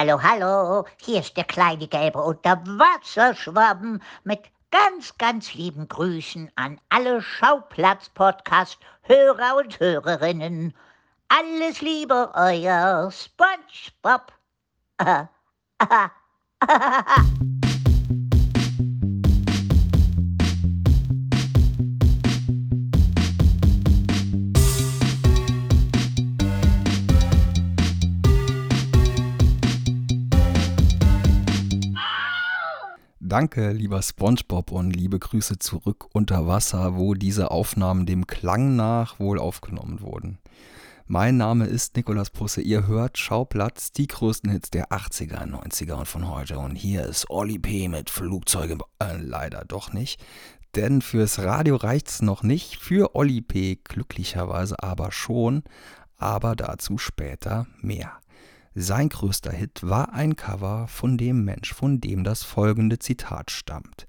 Hallo, hallo, hier ist der kleine gelbe Unterwasserschwamm mit ganz, ganz lieben Grüßen an alle Schauplatz-Podcast-Hörer und Hörerinnen. Alles Liebe, euer SpongeBob. Danke, lieber SpongeBob und liebe Grüße zurück unter Wasser, wo diese Aufnahmen dem Klang nach wohl aufgenommen wurden. Mein Name ist Nikolas Pusse, ihr hört Schauplatz, die größten Hits der 80er, 90er und von heute. Und hier ist Olli P. mit Flugzeuge, äh, leider doch nicht, denn fürs Radio reicht's noch nicht, für Olli P. glücklicherweise aber schon, aber dazu später mehr. Sein größter Hit war ein Cover von dem Mensch, von dem das folgende Zitat stammt.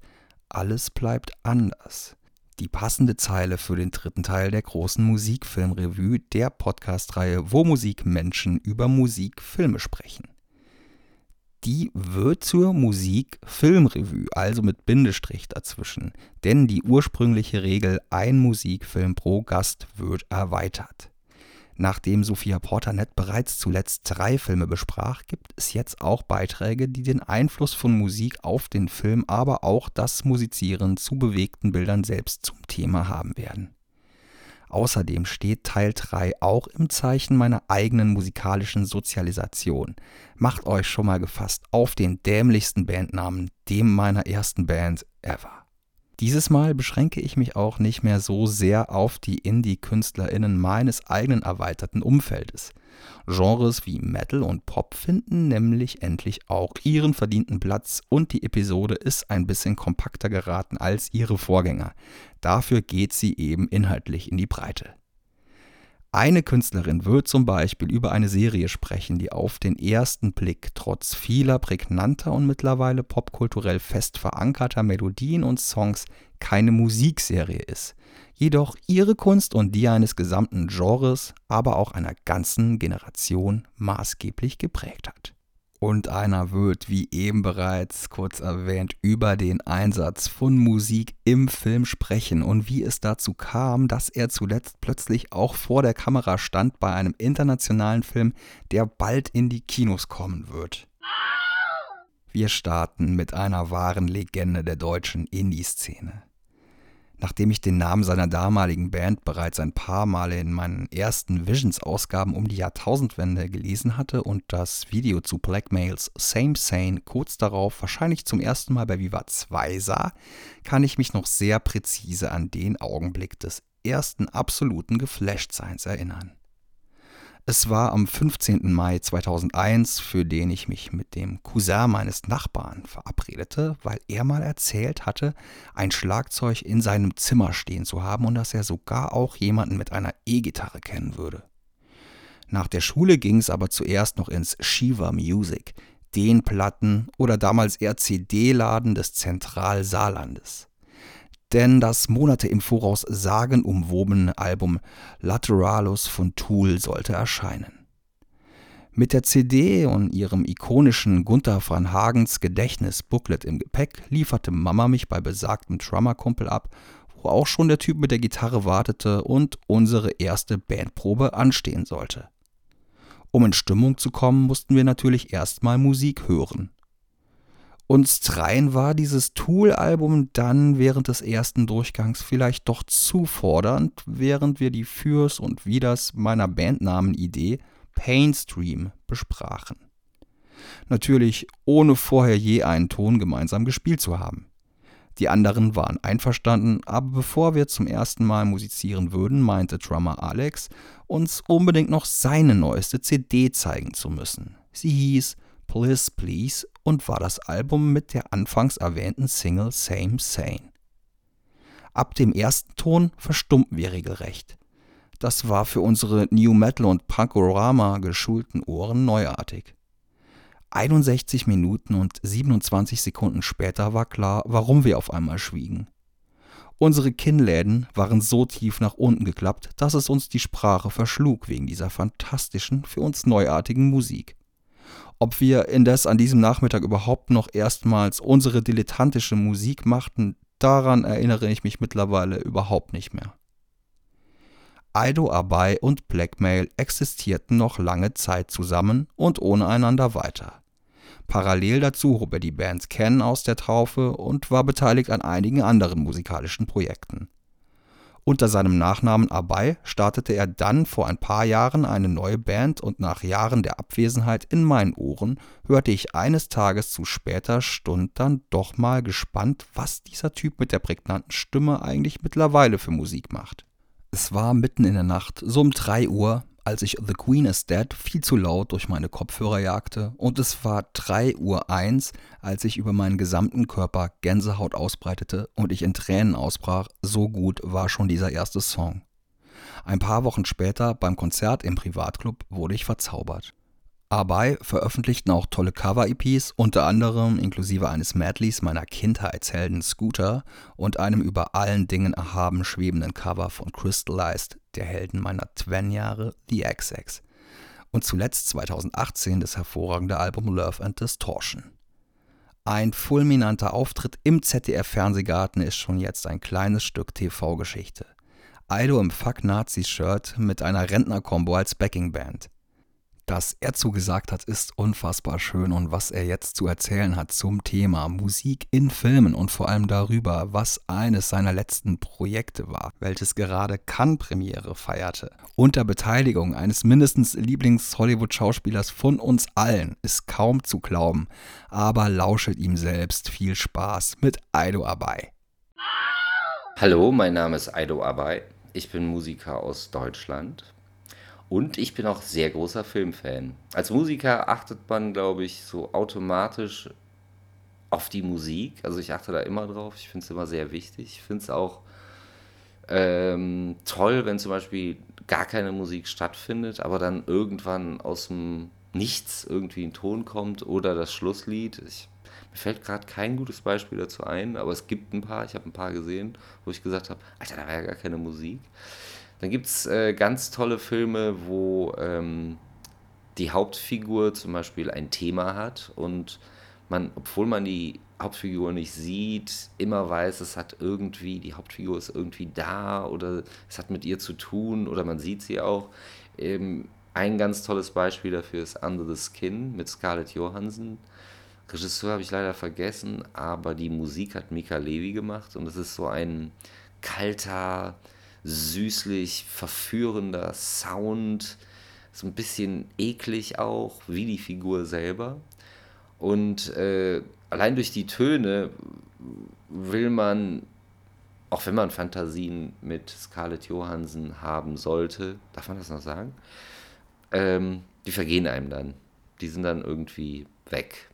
Alles bleibt anders. Die passende Zeile für den dritten Teil der großen Musikfilmrevue der Podcast-Reihe Wo Musikmenschen über Musikfilme sprechen. Die wird zur Musikfilmrevue, also mit Bindestrich dazwischen, denn die ursprüngliche Regel ein Musikfilm pro Gast wird erweitert. Nachdem Sophia Portanet bereits zuletzt drei Filme besprach, gibt es jetzt auch Beiträge, die den Einfluss von Musik auf den Film, aber auch das Musizieren zu bewegten Bildern selbst zum Thema haben werden. Außerdem steht Teil 3 auch im Zeichen meiner eigenen musikalischen Sozialisation. Macht euch schon mal gefasst auf den dämlichsten Bandnamen, dem meiner ersten Band ever. Dieses Mal beschränke ich mich auch nicht mehr so sehr auf die Indie-KünstlerInnen meines eigenen erweiterten Umfeldes. Genres wie Metal und Pop finden nämlich endlich auch ihren verdienten Platz und die Episode ist ein bisschen kompakter geraten als ihre Vorgänger. Dafür geht sie eben inhaltlich in die Breite. Eine Künstlerin wird zum Beispiel über eine Serie sprechen, die auf den ersten Blick trotz vieler prägnanter und mittlerweile popkulturell fest verankerter Melodien und Songs keine Musikserie ist, jedoch ihre Kunst und die eines gesamten Genres, aber auch einer ganzen Generation maßgeblich geprägt hat und einer wird, wie eben bereits kurz erwähnt, über den Einsatz von Musik im Film sprechen und wie es dazu kam, dass er zuletzt plötzlich auch vor der Kamera stand bei einem internationalen Film, der bald in die Kinos kommen wird. Wir starten mit einer wahren Legende der deutschen Indie-Szene. Nachdem ich den Namen seiner damaligen Band bereits ein paar Male in meinen ersten Visions-Ausgaben um die Jahrtausendwende gelesen hatte und das Video zu Blackmails Same Sane kurz darauf wahrscheinlich zum ersten Mal bei Viva 2 sah, kann ich mich noch sehr präzise an den Augenblick des ersten absoluten Geflashtseins erinnern. Es war am 15. Mai 2001, für den ich mich mit dem Cousin meines Nachbarn verabredete, weil er mal erzählt hatte, ein Schlagzeug in seinem Zimmer stehen zu haben und dass er sogar auch jemanden mit einer E-Gitarre kennen würde. Nach der Schule ging es aber zuerst noch ins Shiva Music, den Platten oder damals eher CD-Laden des Zentralsaarlandes denn das Monate im Voraus sagenumwobene Album Lateralus von Tool sollte erscheinen. Mit der CD und ihrem ikonischen Gunther van Hagens Gedächtnisbooklet im Gepäck lieferte Mama mich bei besagtem Drummerkumpel ab, wo auch schon der Typ mit der Gitarre wartete und unsere erste Bandprobe anstehen sollte. Um in Stimmung zu kommen, mussten wir natürlich erstmal Musik hören. Uns dreien war dieses Tool-Album dann während des ersten Durchgangs vielleicht doch zu fordernd, während wir die Fürs und Widers meiner Bandnamen-Idee Painstream besprachen. Natürlich ohne vorher je einen Ton gemeinsam gespielt zu haben. Die anderen waren einverstanden, aber bevor wir zum ersten Mal musizieren würden, meinte Drummer Alex, uns unbedingt noch seine neueste CD zeigen zu müssen. Sie hieß Please Please und war das Album mit der anfangs erwähnten Single Same Sane. Ab dem ersten Ton verstummten wir regelrecht. Das war für unsere New Metal und Punkorama geschulten Ohren neuartig. 61 Minuten und 27 Sekunden später war klar, warum wir auf einmal schwiegen. Unsere Kinnläden waren so tief nach unten geklappt, dass es uns die Sprache verschlug wegen dieser fantastischen, für uns neuartigen Musik. Ob wir indes an diesem Nachmittag überhaupt noch erstmals unsere dilettantische Musik machten, daran erinnere ich mich mittlerweile überhaupt nicht mehr. Aido Abai und Blackmail existierten noch lange Zeit zusammen und ohne einander weiter. Parallel dazu hob er die Bands Ken aus der Taufe und war beteiligt an einigen anderen musikalischen Projekten. Unter seinem Nachnamen Abai startete er dann vor ein paar Jahren eine neue Band und nach Jahren der Abwesenheit in meinen Ohren hörte ich eines Tages zu später Stund dann doch mal gespannt, was dieser Typ mit der prägnanten Stimme eigentlich mittlerweile für Musik macht. Es war mitten in der Nacht, so um 3 Uhr, als ich The Queen is Dead viel zu laut durch meine Kopfhörer jagte und es war 3 Uhr 1, als ich über meinen gesamten Körper Gänsehaut ausbreitete und ich in Tränen ausbrach, so gut war schon dieser erste Song. Ein paar Wochen später beim Konzert im Privatclub wurde ich verzaubert. Abai veröffentlichten auch tolle Cover-EPs, unter anderem inklusive eines Medleys meiner Kindheitshelden Scooter und einem über allen Dingen erhaben schwebenden Cover von Crystallized, der Helden meiner Twen-Jahre, The XX. Und zuletzt 2018 das hervorragende Album Love and Distortion. Ein fulminanter Auftritt im ZDF-Fernsehgarten ist schon jetzt ein kleines Stück TV-Geschichte. Aido im Fuck-Nazi-Shirt mit einer Rentner-Kombo als Backing-Band dass er zugesagt hat, ist unfassbar schön und was er jetzt zu erzählen hat zum Thema Musik in Filmen und vor allem darüber, was eines seiner letzten Projekte war, welches gerade Cannes-Premiere feierte. Unter Beteiligung eines mindestens Lieblings-Hollywood-Schauspielers von uns allen ist kaum zu glauben, aber lauschet ihm selbst viel Spaß mit Aido Abai. Hallo, mein Name ist Aido Abai. Ich bin Musiker aus Deutschland, und ich bin auch sehr großer Filmfan. Als Musiker achtet man, glaube ich, so automatisch auf die Musik. Also ich achte da immer drauf. Ich finde es immer sehr wichtig. Ich finde es auch ähm, toll, wenn zum Beispiel gar keine Musik stattfindet, aber dann irgendwann aus dem Nichts irgendwie ein Ton kommt oder das Schlusslied. Ich, mir fällt gerade kein gutes Beispiel dazu ein, aber es gibt ein paar. Ich habe ein paar gesehen, wo ich gesagt habe, Alter, da war ja gar keine Musik. Dann gibt es äh, ganz tolle Filme, wo ähm, die Hauptfigur zum Beispiel ein Thema hat und man, obwohl man die Hauptfigur nicht sieht, immer weiß, es hat irgendwie, die Hauptfigur ist irgendwie da oder es hat mit ihr zu tun oder man sieht sie auch. Ähm, ein ganz tolles Beispiel dafür ist Under the Skin mit Scarlett Johansson. Regisseur habe ich leider vergessen, aber die Musik hat Mika Levi gemacht und es ist so ein kalter, süßlich verführender Sound, so ein bisschen eklig auch, wie die Figur selber. Und äh, allein durch die Töne will man, auch wenn man Fantasien mit Scarlett Johansson haben sollte, darf man das noch sagen? Ähm, die vergehen einem dann. Die sind dann irgendwie weg.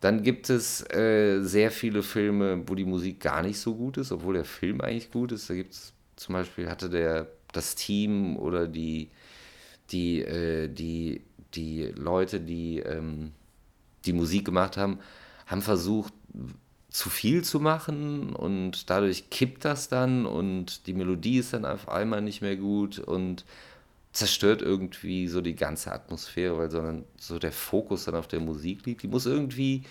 Dann gibt es äh, sehr viele Filme, wo die Musik gar nicht so gut ist, obwohl der Film eigentlich gut ist. Da gibt es zum Beispiel hatte der das Team oder die, die, äh, die, die Leute, die ähm, die Musik gemacht haben, haben versucht, zu viel zu machen und dadurch kippt das dann und die Melodie ist dann auf einmal nicht mehr gut und zerstört irgendwie so die ganze Atmosphäre, weil sondern so der Fokus dann auf der Musik liegt. Die muss irgendwie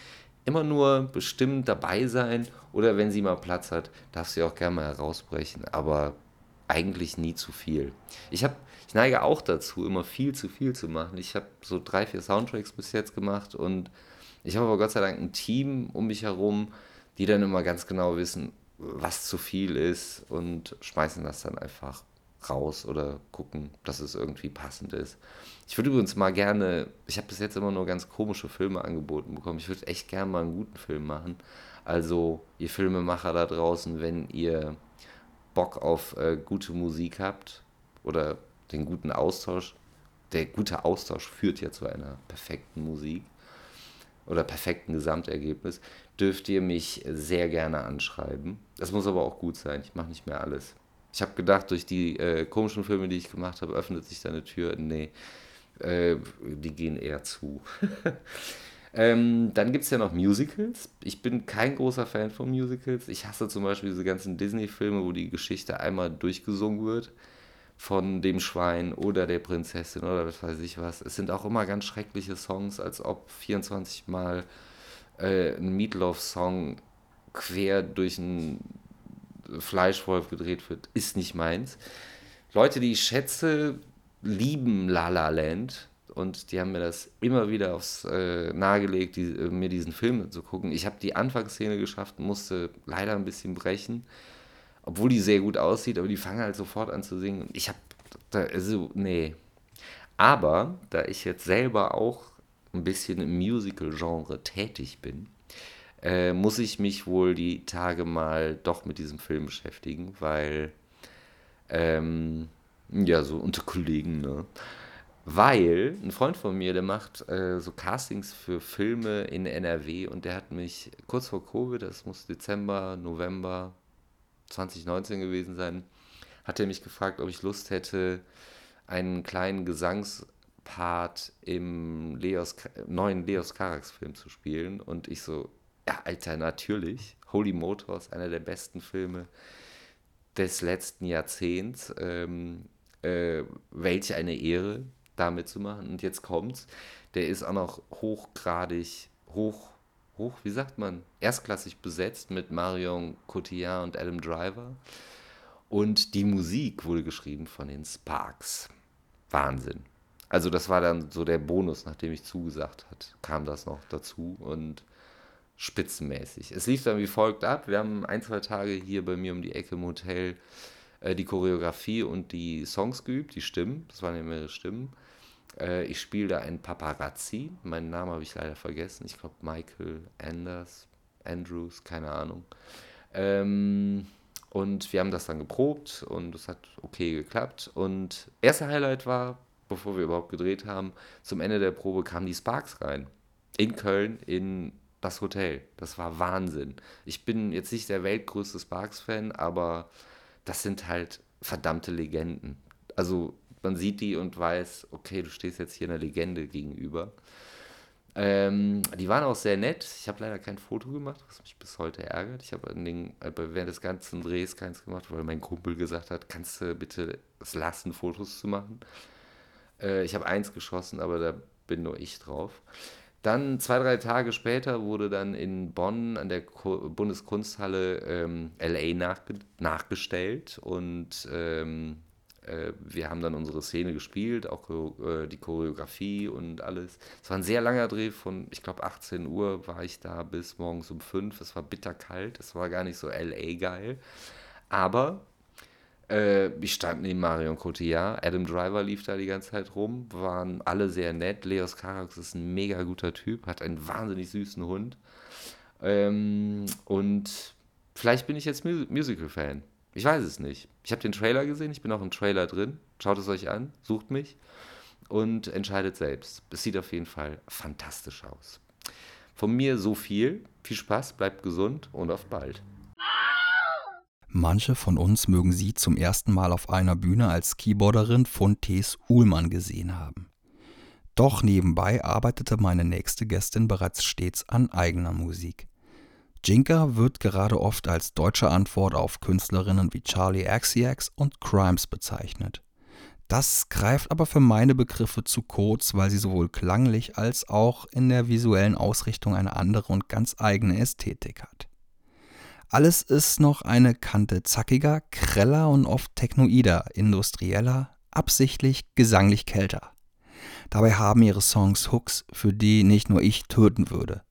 immer nur bestimmt dabei sein oder wenn sie mal Platz hat, darf sie auch gerne mal herausbrechen, aber eigentlich nie zu viel. Ich habe ich neige auch dazu, immer viel zu viel zu machen. Ich habe so drei, vier Soundtracks bis jetzt gemacht und ich habe aber Gott sei Dank ein Team um mich herum, die dann immer ganz genau wissen, was zu viel ist und schmeißen das dann einfach raus oder gucken, dass es irgendwie passend ist. Ich würde übrigens mal gerne, ich habe bis jetzt immer nur ganz komische Filme angeboten bekommen. Ich würde echt gerne mal einen guten Film machen. Also, ihr Filmemacher da draußen, wenn ihr Bock auf äh, gute Musik habt oder den guten Austausch, der gute Austausch führt ja zu einer perfekten Musik oder perfekten Gesamtergebnis, dürft ihr mich sehr gerne anschreiben. Das muss aber auch gut sein. Ich mache nicht mehr alles. Ich habe gedacht, durch die äh, komischen Filme, die ich gemacht habe, öffnet sich da eine Tür. Nee, äh, die gehen eher zu. ähm, dann gibt es ja noch Musicals. Ich bin kein großer Fan von Musicals. Ich hasse zum Beispiel diese ganzen Disney-Filme, wo die Geschichte einmal durchgesungen wird. von dem Schwein oder der Prinzessin oder was weiß ich was. Es sind auch immer ganz schreckliche Songs, als ob 24 Mal äh, ein Meatloaf-Song quer durch einen Fleischwolf gedreht wird, ist nicht meins. Leute, die ich schätze, lieben La La Land und die haben mir das immer wieder aufs äh, nahegelegt, die, äh, mir diesen Film zu gucken. Ich habe die Anfangsszene geschafft, musste leider ein bisschen brechen, obwohl die sehr gut aussieht, aber die fangen halt sofort an zu singen. Ich habe, also, nee. Aber, da ich jetzt selber auch ein bisschen im Musical-Genre tätig bin, äh, muss ich mich wohl die Tage mal doch mit diesem Film beschäftigen, weil, ähm, ja, so unter Kollegen, ne? Weil ein Freund von mir, der macht äh, so Castings für Filme in NRW und der hat mich kurz vor Covid, das muss Dezember, November 2019 gewesen sein, hat er mich gefragt, ob ich Lust hätte, einen kleinen Gesangspart im Leos, neuen Leos Carax Film zu spielen. Und ich so, ja, Alter, natürlich. Holy Motors, einer der besten Filme des letzten Jahrzehnts. Ähm, äh, welch eine Ehre, da mitzumachen. Und jetzt kommt's. Der ist auch noch hochgradig, hoch, hoch, wie sagt man, erstklassig besetzt mit Marion Cotillard und Adam Driver. Und die Musik wurde geschrieben von den Sparks. Wahnsinn. Also das war dann so der Bonus, nachdem ich zugesagt hat, kam das noch dazu und spitzenmäßig. Es lief dann wie folgt ab. Wir haben ein, zwei Tage hier bei mir um die Ecke im Hotel äh, die Choreografie und die Songs geübt, die Stimmen. Das waren ja mehrere Stimmen. Äh, ich spiele da einen Paparazzi. Meinen Namen habe ich leider vergessen. Ich glaube Michael Anders, Andrews, keine Ahnung. Ähm, und wir haben das dann geprobt und es hat okay geklappt. Und erste Highlight war, bevor wir überhaupt gedreht haben, zum Ende der Probe kamen die Sparks rein. In Köln, in das Hotel. Das war Wahnsinn. Ich bin jetzt nicht der weltgrößte Sparks-Fan, aber das sind halt verdammte Legenden. Also man sieht die und weiß, okay, du stehst jetzt hier einer Legende gegenüber. Ähm, die waren auch sehr nett. Ich habe leider kein Foto gemacht, was mich bis heute ärgert. Ich habe äh, während des ganzen Drehs keins gemacht, weil mein Kumpel gesagt hat, kannst du bitte es lassen, Fotos zu machen. Äh, ich habe eins geschossen, aber da bin nur ich drauf. Dann zwei, drei Tage später wurde dann in Bonn an der Bundeskunsthalle ähm, LA nachge nachgestellt und ähm, äh, wir haben dann unsere Szene gespielt, auch äh, die Choreografie und alles. Es war ein sehr langer Dreh von, ich glaube, 18 Uhr war ich da bis morgens um 5. Es war bitterkalt, es war gar nicht so LA geil. Aber äh, ich stand neben Marion Cotillard, Adam Driver lief da die ganze Zeit rum, waren alle sehr nett. Leos Carax ist ein mega guter Typ, hat einen wahnsinnig süßen Hund. Ähm, und vielleicht bin ich jetzt Musical-Fan. Ich weiß es nicht. Ich habe den Trailer gesehen, ich bin auch im Trailer drin. Schaut es euch an, sucht mich und entscheidet selbst. Es sieht auf jeden Fall fantastisch aus. Von mir so viel. Viel Spaß, bleibt gesund und auf bald. Manche von uns mögen sie zum ersten Mal auf einer Bühne als Keyboarderin von Thes Uhlmann gesehen haben. Doch nebenbei arbeitete meine nächste Gästin bereits stets an eigener Musik. Jinka wird gerade oft als deutsche Antwort auf Künstlerinnen wie Charlie XCX und Crimes bezeichnet. Das greift aber für meine Begriffe zu kurz, weil sie sowohl klanglich als auch in der visuellen Ausrichtung eine andere und ganz eigene Ästhetik hat. Alles ist noch eine Kante zackiger, greller und oft technoider, industrieller, absichtlich gesanglich kälter. Dabei haben ihre Songs Hooks, für die nicht nur ich töten würde.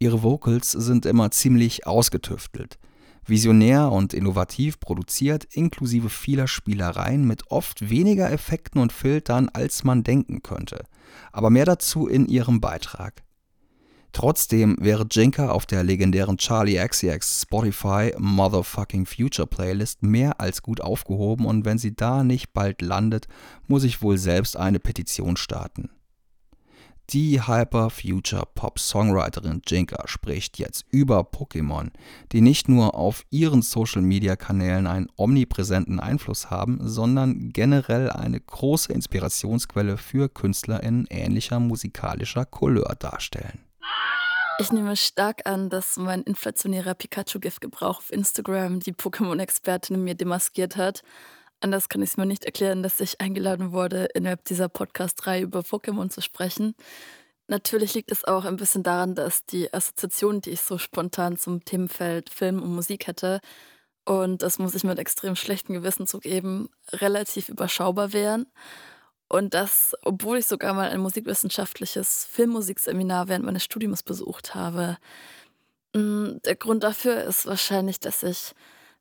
Ihre Vocals sind immer ziemlich ausgetüftelt, visionär und innovativ produziert, inklusive vieler Spielereien mit oft weniger Effekten und Filtern, als man denken könnte. Aber mehr dazu in ihrem Beitrag. Trotzdem wäre Jinka auf der legendären Charlie XCX Spotify Motherfucking Future Playlist mehr als gut aufgehoben und wenn sie da nicht bald landet, muss ich wohl selbst eine Petition starten. Die Hyper-Future-Pop-Songwriterin Jinka spricht jetzt über Pokémon, die nicht nur auf ihren Social-Media-Kanälen einen omnipräsenten Einfluss haben, sondern generell eine große Inspirationsquelle für Künstler in ähnlicher musikalischer Couleur darstellen. Ich nehme stark an, dass mein inflationärer Pikachu-Gift-Gebrauch auf Instagram die Pokémon-Expertin mir demaskiert hat. Anders kann ich es mir nicht erklären, dass ich eingeladen wurde, innerhalb dieser Podcast-Reihe über Pokémon zu sprechen. Natürlich liegt es auch ein bisschen daran, dass die Assoziationen, die ich so spontan zum Themenfeld Film und Musik hätte, und das muss ich mit extrem schlechtem Gewissen zugeben, relativ überschaubar wären. Und das, obwohl ich sogar mal ein musikwissenschaftliches Filmmusikseminar während meines Studiums besucht habe. Mm, der Grund dafür ist wahrscheinlich, dass ich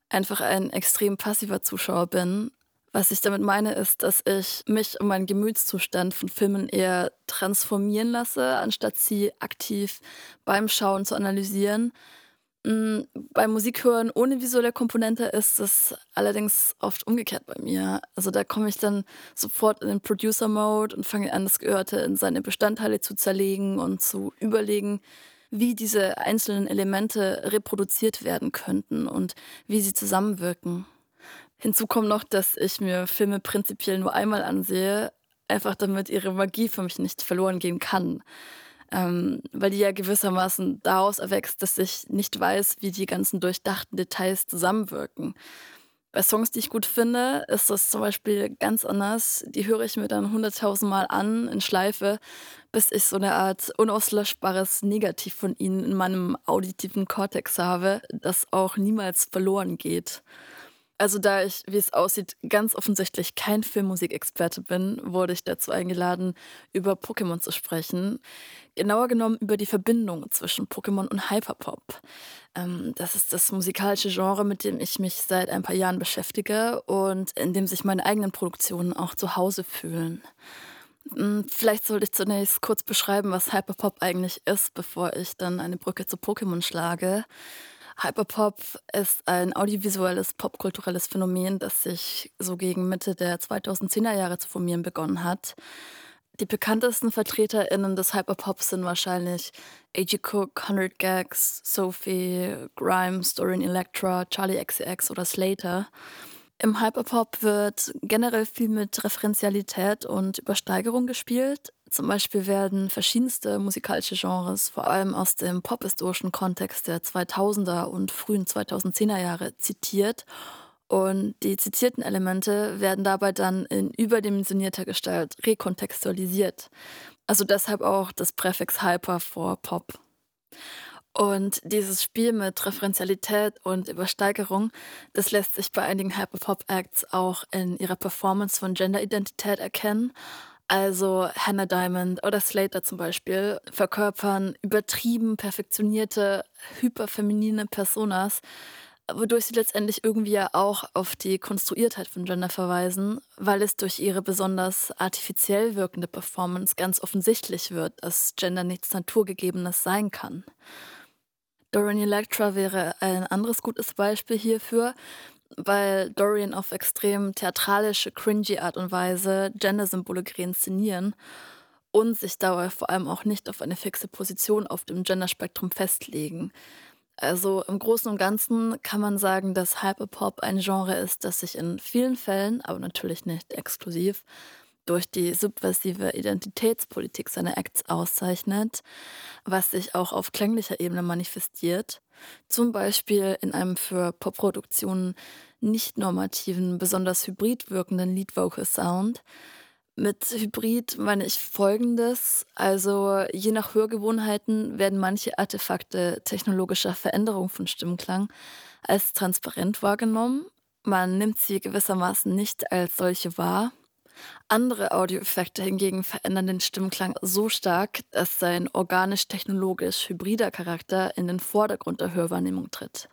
einfach ein extrem passiver Zuschauer bin. Was ich damit meine, ist, dass ich mich und meinen Gemütszustand von Filmen eher transformieren lasse, anstatt sie aktiv beim Schauen zu analysieren. Mm, beim Musikhören ohne visuelle Komponente ist es allerdings oft umgekehrt bei mir. Also da komme ich dann sofort in den Producer-Mode und fange an, das Gehörte in seine Bestandteile zu zerlegen und zu überlegen, wie diese einzelnen Elemente reproduziert werden könnten und wie sie zusammenwirken. Hinzu kommt noch, dass ich mir Filme prinzipiell nur einmal ansehe, einfach damit ihre Magie für mich nicht verloren gehen kann. Ähm, weil die ja gewissermaßen daraus erwächst, dass ich nicht weiß, wie die ganzen durchdachten Details zusammenwirken. Bei Songs, die ich gut finde, ist das zum Beispiel ganz anders. Die höre ich mir dann hunderttausendmal an in Schleife, bis ich so eine Art unauslöschbares Negativ von ihnen in meinem auditiven Kortex habe, das auch niemals verloren geht. Also da ich, wie es aussieht, ganz offensichtlich kein Filmmusikexperte bin, wurde ich dazu eingeladen, über Pokémon zu sprechen. Genauer genommen über die Verbindung zwischen Pokémon und Hyperpop. Ähm, das ist das musikalische Genre, mit dem ich mich seit ein paar Jahren beschäftige und in dem sich meine eigenen Produktionen auch zu Hause fühlen. Hm, vielleicht sollte ich zunächst kurz beschreiben, was Hyperpop eigentlich ist, bevor ich dann eine Brücke zu Pokémon schlage. Hyperpop ist ein audiovisuelles popkulturelles Phänomen, das sich so gegen Mitte der 2010er Jahre zu formieren begonnen hat. Die bekanntesten VertreterInnen des Hyperpops sind wahrscheinlich A.G. Cook, 100 Gags, Sophie, Grimes, Dorian Electra, Charlie XCX oder Slater. Im Hyperpop wird generell viel mit Referenzialität und Übersteigerung gespielt. Zum Beispiel werden verschiedenste musikalische Genres, vor allem aus dem pophistorischen Kontext der 2000er und frühen 2010er Jahre, zitiert. Und die zitierten Elemente werden dabei dann in überdimensionierter Gestalt rekontextualisiert. Also deshalb auch das Präfix Hyper vor Pop. Und dieses Spiel mit Referenzialität und Übersteigerung, das lässt sich bei einigen Hyperpop-Acts auch in ihrer Performance von Genderidentität erkennen, also Hannah Diamond oder Slater zum Beispiel verkörpern übertrieben perfektionierte, hyperfeminine Personas, wodurch sie letztendlich irgendwie ja auch auf die Konstruiertheit von Gender verweisen, weil es durch ihre besonders artifiziell wirkende Performance ganz offensichtlich wird, dass Gender nichts Naturgegebenes sein kann. Dorian Electra wäre ein anderes gutes Beispiel hierfür, weil Dorian auf extrem theatralische, cringy Art und Weise Gender-Symbole reinszenieren und sich dabei vor allem auch nicht auf eine fixe Position auf dem Genderspektrum festlegen. Also im Großen und Ganzen kann man sagen, dass Hyperpop ein Genre ist, das sich in vielen Fällen, aber natürlich nicht exklusiv, durch die subversive Identitätspolitik seiner Acts auszeichnet, was sich auch auf klänglicher Ebene manifestiert. Zum Beispiel in einem für Popproduktionen nicht normativen, besonders hybrid wirkenden Lead-Vocal-Sound. Mit Hybrid meine ich folgendes. Also je nach Hörgewohnheiten werden manche Artefakte technologischer Veränderung von Stimmklang als transparent wahrgenommen. Man nimmt sie gewissermaßen nicht als solche wahr. Andere Audioeffekte hingegen verändern den Stimmklang so stark, dass sein organisch-technologisch hybrider Charakter in den Vordergrund der Hörwahrnehmung tritt.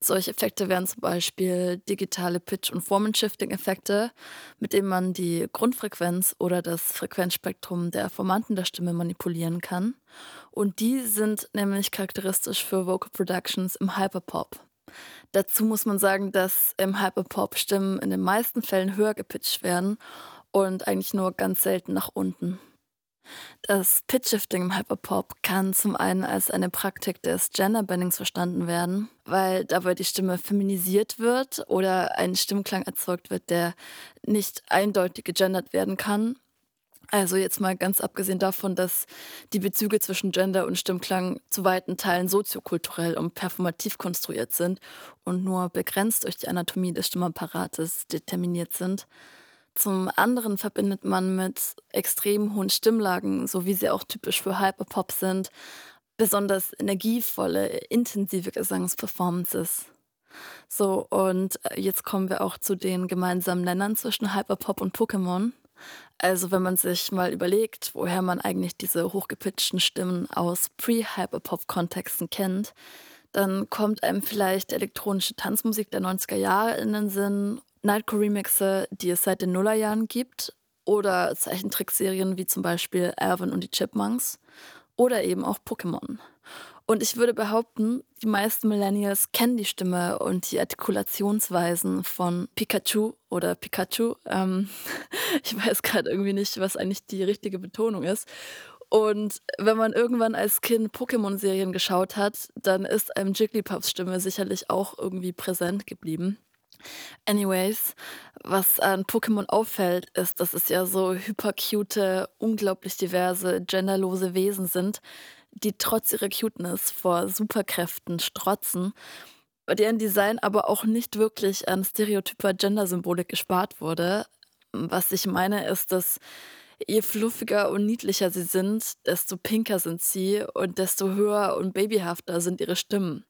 Solche Effekte wären zum Beispiel digitale Pitch- und Formen-Shifting-Effekte, mit denen man die Grundfrequenz oder das Frequenzspektrum der Formanten der Stimme manipulieren kann. Und die sind nämlich charakteristisch für Vocal Productions im Hyperpop. Dazu muss man sagen, dass im Hyperpop Stimmen in den meisten Fällen höher gepitcht werden und eigentlich nur ganz selten nach unten. Das Pitch-Shifting im Hyperpop kann zum einen als eine Praktik des Gender-Bendings verstanden werden, weil dabei die Stimme feminisiert wird oder ein Stimmklang erzeugt wird, der nicht eindeutig gegendert werden kann. Also jetzt mal ganz abgesehen davon, dass die Bezüge zwischen Gender und Stimmklang zu weiten Teilen soziokulturell und performativ konstruiert sind und nur begrenzt durch die Anatomie des Stimmapparates determiniert sind. Zum anderen verbindet man mit extrem hohen Stimmlagen, so wie sie auch typisch für Hyperpop sind, besonders energievolle, intensive Gesangsperformances. So, und äh, jetzt kommen wir auch zu den gemeinsamen Nennern zwischen Hyperpop und Pokémon. Also wenn man sich mal überlegt, woher man eigentlich diese hochgepitchten Stimmen aus Pre-Hyperpop-Kontexten kennt, dann kommt einem vielleicht elektronische Tanzmusik der 90er Jahre in den Sinn, Nightcore-Remixe, die es seit den Nullerjahren gibt, oder Zeichentrickserien wie zum Beispiel Alvin und die Chipmunks, oder eben auch Pokémon. Und ich würde behaupten, die meisten Millennials kennen die Stimme und die Artikulationsweisen von Pikachu oder Pikachu. Ähm, ich weiß gerade irgendwie nicht, was eigentlich die richtige Betonung ist. Und wenn man irgendwann als Kind Pokémon-Serien geschaut hat, dann ist einem Jigglypuffs Stimme sicherlich auch irgendwie präsent geblieben. Anyways, was an Pokémon auffällt, ist, dass es ja so hypercute, unglaublich diverse, genderlose Wesen sind, die trotz ihrer Cuteness vor Superkräften strotzen, bei deren Design aber auch nicht wirklich an stereotyper Gendersymbolik gespart wurde. Was ich meine, ist, dass je fluffiger und niedlicher sie sind, desto pinker sind sie und desto höher und babyhafter sind ihre Stimmen.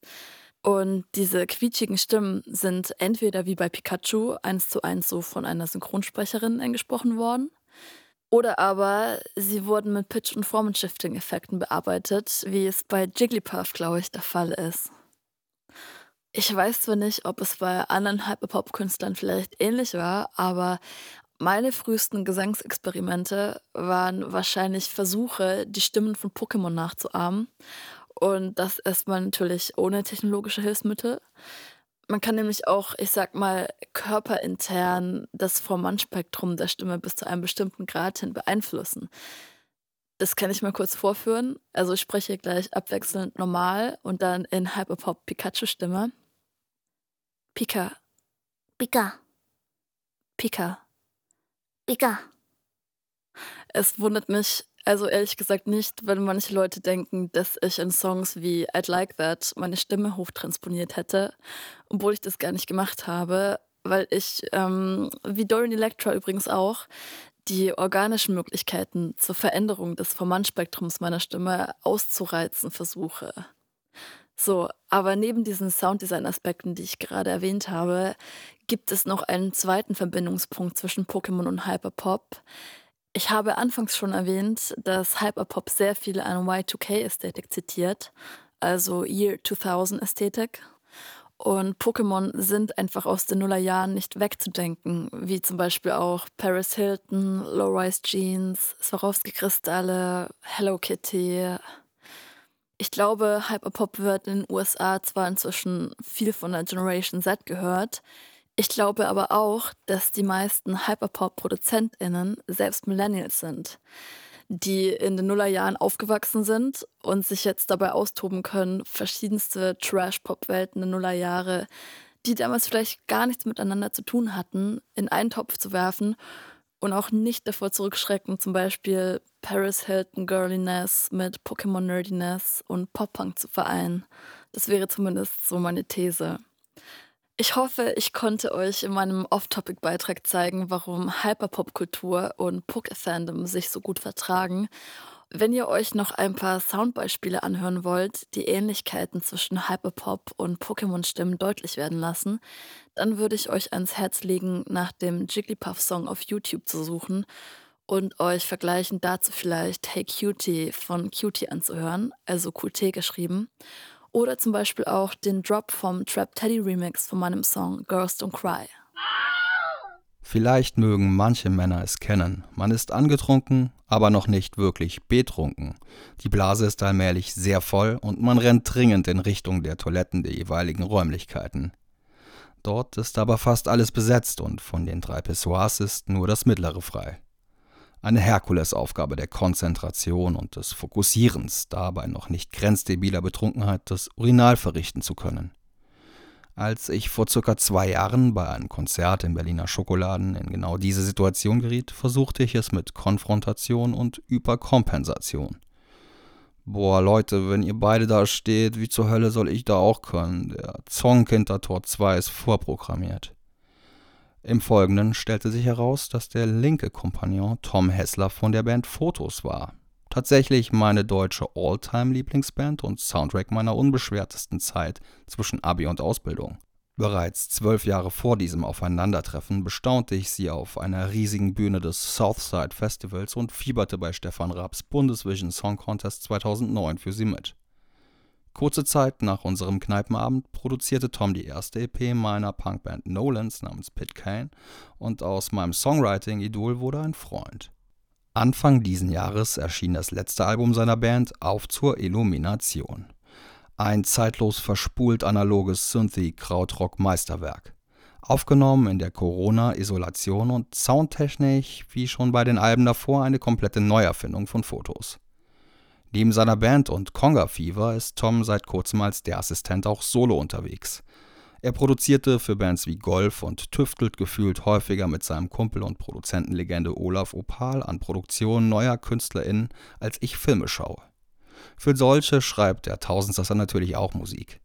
Und diese quietschigen Stimmen sind entweder wie bei Pikachu eins zu eins so von einer Synchronsprecherin eingesprochen worden, oder aber sie wurden mit Pitch- und Formen-Shifting-Effekten bearbeitet, wie es bei Jigglypuff, glaube ich, der Fall ist. Ich weiß zwar nicht, ob es bei anderen Hyperpop-Künstlern vielleicht ähnlich war, aber meine frühesten Gesangsexperimente waren wahrscheinlich Versuche, die Stimmen von Pokémon nachzuahmen. Und das erstmal natürlich ohne technologische Hilfsmittel. Man kann nämlich auch, ich sag mal, körperintern das Formantspektrum der Stimme bis zu einem bestimmten Grad hin beeinflussen. Das kann ich mal kurz vorführen. Also ich spreche gleich abwechselnd normal und dann in Hyperpop Pikachu-Stimme. Pika. Pika. Pika. Pika. Es wundert mich also ehrlich gesagt nicht, wenn manche Leute denken, dass ich in Songs wie I'd Like That meine Stimme hochtransponiert hätte, obwohl ich das gar nicht gemacht habe, weil ich, ähm, wie Dorian Electra übrigens auch, die organischen Möglichkeiten zur Veränderung des Formantspektrums meiner Stimme auszureizen versuche. So, aber neben diesen Sounddesign-Aspekten, die ich gerade erwähnt habe, gibt es noch einen zweiten Verbindungspunkt zwischen Pokémon und Hyperpop, ich habe anfangs schon erwähnt, dass Hyperpop sehr viel an Y2K-Ästhetik zitiert, also Year 2000-Ästhetik. Und Pokémon sind einfach aus den Nullerjahren nicht wegzudenken, wie zum Beispiel auch Paris Hilton, Low-Rise Jeans, Swarovski-Kristalle, Hello Kitty. Ich glaube, Hyperpop wird in den USA zwar inzwischen viel von der Generation Z gehört, ich glaube aber auch, dass die meisten Hyperpop-ProduzentInnen selbst Millennials sind, die in den Nullerjahren aufgewachsen sind und sich jetzt dabei austoben können, verschiedenste Trash-Pop-Welten der Nullerjahre, die damals vielleicht gar nichts miteinander zu tun hatten, in einen Topf zu werfen und auch nicht davor zurückschrecken, zum Beispiel Paris Hilton Girliness mit Pokémon Nerdiness und Pop-Punk zu vereinen. Das wäre zumindest so meine These. Ich hoffe, ich konnte euch in meinem Off-Topic-Beitrag zeigen, warum Hyperpop-Kultur und Puck-Fandom sich so gut vertragen. Wenn ihr euch noch ein paar Soundbeispiele anhören wollt, die Ähnlichkeiten zwischen Hyperpop und Pokémon-Stimmen deutlich werden lassen, dann würde ich euch ans Herz legen, nach dem Jigglypuff-Song auf YouTube zu suchen und euch vergleichend dazu vielleicht Hey Cutie von Cutie anzuhören, also QT geschrieben. Oder zum Beispiel auch den Drop vom Trap Teddy Remix von meinem Song Girls Don't Cry. Vielleicht mögen manche Männer es kennen. Man ist angetrunken, aber noch nicht wirklich betrunken. Die Blase ist allmählich sehr voll und man rennt dringend in Richtung der Toiletten der jeweiligen Räumlichkeiten. Dort ist aber fast alles besetzt und von den drei Pissoirs ist nur das mittlere frei. Eine Herkulesaufgabe der Konzentration und des Fokussierens, dabei noch nicht grenzdebiler Betrunkenheit das Urinal verrichten zu können. Als ich vor circa zwei Jahren bei einem Konzert im Berliner Schokoladen in genau diese Situation geriet, versuchte ich es mit Konfrontation und Überkompensation. Boah, Leute, wenn ihr beide da steht, wie zur Hölle soll ich da auch können? Der Zonk hinter Tor 2 ist vorprogrammiert. Im Folgenden stellte sich heraus, dass der linke Kompagnon Tom Hessler von der Band Fotos war. Tatsächlich meine deutsche All-Time-Lieblingsband und Soundtrack meiner unbeschwertesten Zeit zwischen Abi und Ausbildung. Bereits zwölf Jahre vor diesem Aufeinandertreffen bestaunte ich sie auf einer riesigen Bühne des Southside Festivals und fieberte bei Stefan Raabs Bundesvision Song Contest 2009 für sie mit. Kurze Zeit nach unserem Kneipenabend produzierte Tom die erste EP meiner Punkband Nolans namens Pit Kane und aus meinem Songwriting-Idol wurde ein Freund. Anfang diesen Jahres erschien das letzte Album seiner Band Auf zur Illumination. Ein zeitlos verspult analoges Synthie-Krautrock-Meisterwerk. Aufgenommen in der Corona-Isolation und soundtechnisch, wie schon bei den Alben davor, eine komplette Neuerfindung von Fotos. Neben seiner Band und Conga Fever ist Tom seit kurzem als der Assistent auch solo unterwegs. Er produzierte für Bands wie Golf und tüftelt gefühlt häufiger mit seinem Kumpel und Produzentenlegende Olaf Opal an Produktionen neuer KünstlerInnen, als ich Filme schaue. Für solche schreibt der Tausendsasser natürlich auch Musik.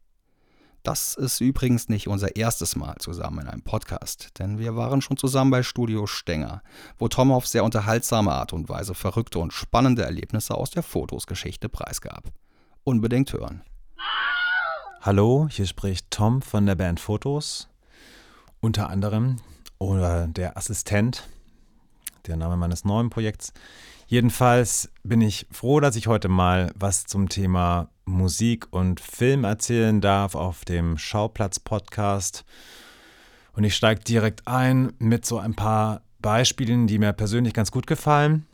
Das ist übrigens nicht unser erstes Mal zusammen in einem Podcast, denn wir waren schon zusammen bei Studio Stenger, wo Tom auf sehr unterhaltsame Art und Weise verrückte und spannende Erlebnisse aus der Fotosgeschichte preisgab. Unbedingt hören. Hallo, hier spricht Tom von der Band Fotos, unter anderem oder der Assistent, der Name meines neuen Projekts. Jedenfalls bin ich froh, dass ich heute mal was zum Thema Musik und Film erzählen darf auf dem Schauplatz-Podcast. Und ich steige direkt ein mit so ein paar Beispielen, die mir persönlich ganz gut gefallen.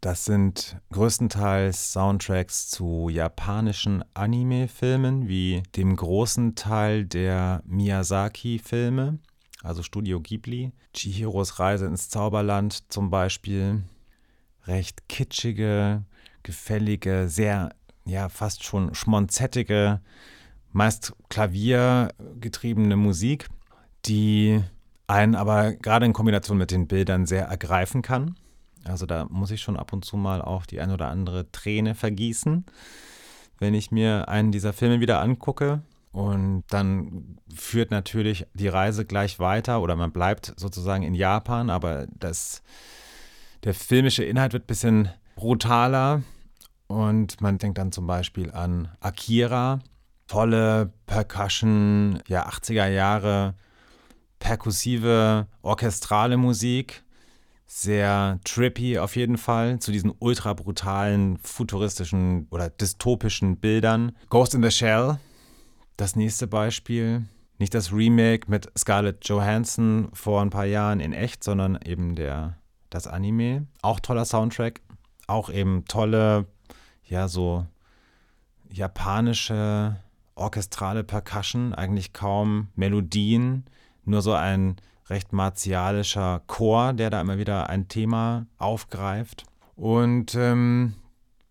Das sind größtenteils Soundtracks zu japanischen Anime-Filmen, wie dem großen Teil der Miyazaki-Filme, also Studio Ghibli. Chihiros Reise ins Zauberland zum Beispiel. Recht kitschige, gefällige, sehr ja fast schon schmonzettige, meist klaviergetriebene Musik, die einen aber gerade in Kombination mit den Bildern sehr ergreifen kann. Also da muss ich schon ab und zu mal auch die ein oder andere Träne vergießen, wenn ich mir einen dieser Filme wieder angucke. Und dann führt natürlich die Reise gleich weiter oder man bleibt sozusagen in Japan, aber das, der filmische Inhalt wird ein bisschen brutaler und man denkt dann zum Beispiel an Akira, tolle Percussion, ja 80er Jahre, perkussive, orchestrale Musik, sehr trippy auf jeden Fall, zu diesen ultra brutalen, futuristischen oder dystopischen Bildern. Ghost in the Shell, das nächste Beispiel. Nicht das Remake mit Scarlett Johansson vor ein paar Jahren in echt, sondern eben der, das Anime. Auch toller Soundtrack, auch eben tolle ja so japanische orchestrale Percussion, eigentlich kaum Melodien, nur so ein recht martialischer Chor, der da immer wieder ein Thema aufgreift. Und ähm,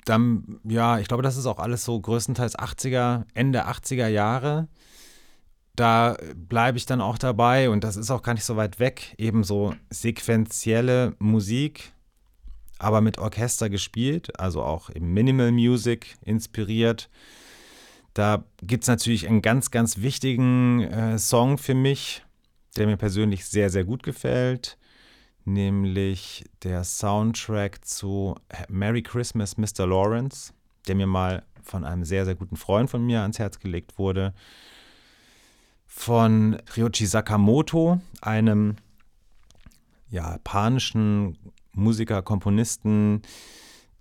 dann, ja, ich glaube, das ist auch alles so größtenteils 80er, Ende 80er Jahre. Da bleibe ich dann auch dabei und das ist auch gar nicht so weit weg. Eben so sequenzielle Musik, aber mit Orchester gespielt, also auch im Minimal Music inspiriert. Da gibt es natürlich einen ganz, ganz wichtigen äh, Song für mich, der mir persönlich sehr, sehr gut gefällt, nämlich der Soundtrack zu Merry Christmas, Mr. Lawrence, der mir mal von einem sehr, sehr guten Freund von mir ans Herz gelegt wurde. Von Ryoji Sakamoto, einem japanischen Musiker, Komponisten,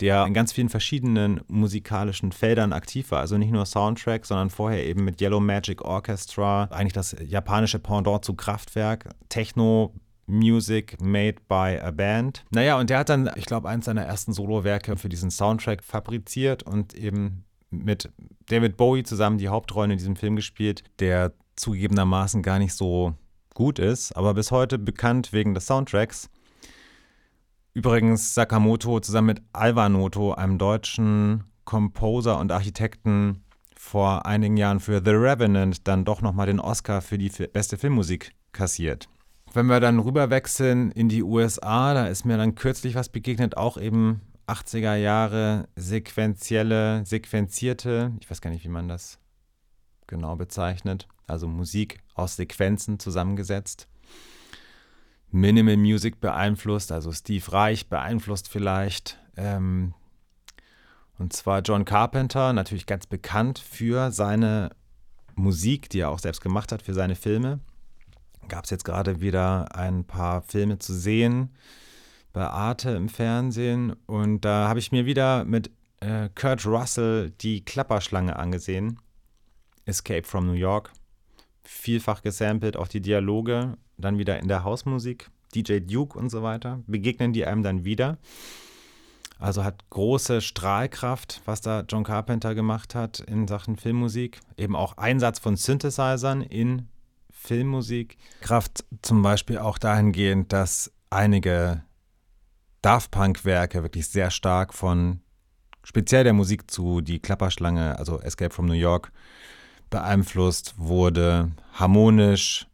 der in ganz vielen verschiedenen musikalischen Feldern aktiv war. Also nicht nur Soundtrack, sondern vorher eben mit Yellow Magic Orchestra, eigentlich das japanische Pendant zu Kraftwerk, Techno, Music made by a band. Naja, und der hat dann, ich glaube, eins seiner ersten Solowerke für diesen Soundtrack fabriziert und eben mit David Bowie zusammen die Hauptrolle in diesem Film gespielt, der zugegebenermaßen gar nicht so gut ist, aber bis heute bekannt wegen des Soundtracks. Übrigens Sakamoto zusammen mit Alvanoto, einem deutschen Composer und Architekten, vor einigen Jahren für The Revenant dann doch nochmal den Oscar für die beste Filmmusik kassiert. Wenn wir dann rüberwechseln in die USA, da ist mir dann kürzlich was begegnet, auch eben 80er Jahre sequenzielle, sequenzierte, ich weiß gar nicht, wie man das genau bezeichnet, also Musik aus Sequenzen zusammengesetzt. Minimal Music beeinflusst, also Steve Reich beeinflusst vielleicht. Ähm, und zwar John Carpenter, natürlich ganz bekannt für seine Musik, die er auch selbst gemacht hat, für seine Filme. Gab es jetzt gerade wieder ein paar Filme zu sehen bei Arte im Fernsehen. Und da habe ich mir wieder mit äh, Kurt Russell die Klapperschlange angesehen. Escape from New York. Vielfach gesampelt, auch die Dialoge. Dann wieder in der Hausmusik. DJ Duke und so weiter. Begegnen die einem dann wieder. Also hat große Strahlkraft, was da John Carpenter gemacht hat in Sachen Filmmusik. Eben auch Einsatz von Synthesizern in Filmmusik. Kraft zum Beispiel auch dahingehend, dass einige Daft Punk-Werke wirklich sehr stark von speziell der Musik zu Die Klapperschlange, also Escape from New York, beeinflusst wurde. Harmonisch,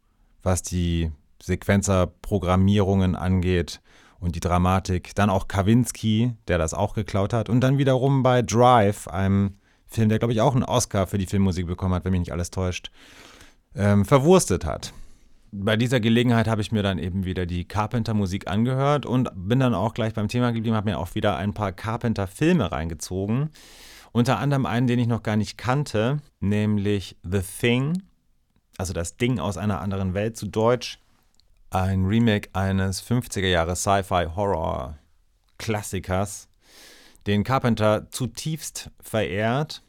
was die Sequenzer-Programmierungen angeht und die Dramatik. Dann auch Kawinski, der das auch geklaut hat. Und dann wiederum bei Drive, einem Film, der, glaube ich, auch einen Oscar für die Filmmusik bekommen hat, wenn mich nicht alles täuscht, ähm, verwurstet hat. Bei dieser Gelegenheit habe ich mir dann eben wieder die Carpenter-Musik angehört und bin dann auch gleich beim Thema geblieben, habe mir auch wieder ein paar Carpenter-Filme reingezogen. Unter anderem einen, den ich noch gar nicht kannte, nämlich The Thing, also das Ding aus einer anderen Welt zu Deutsch ein Remake eines 50er Jahre Sci-Fi-Horror-Klassikers, den Carpenter zutiefst verehrt,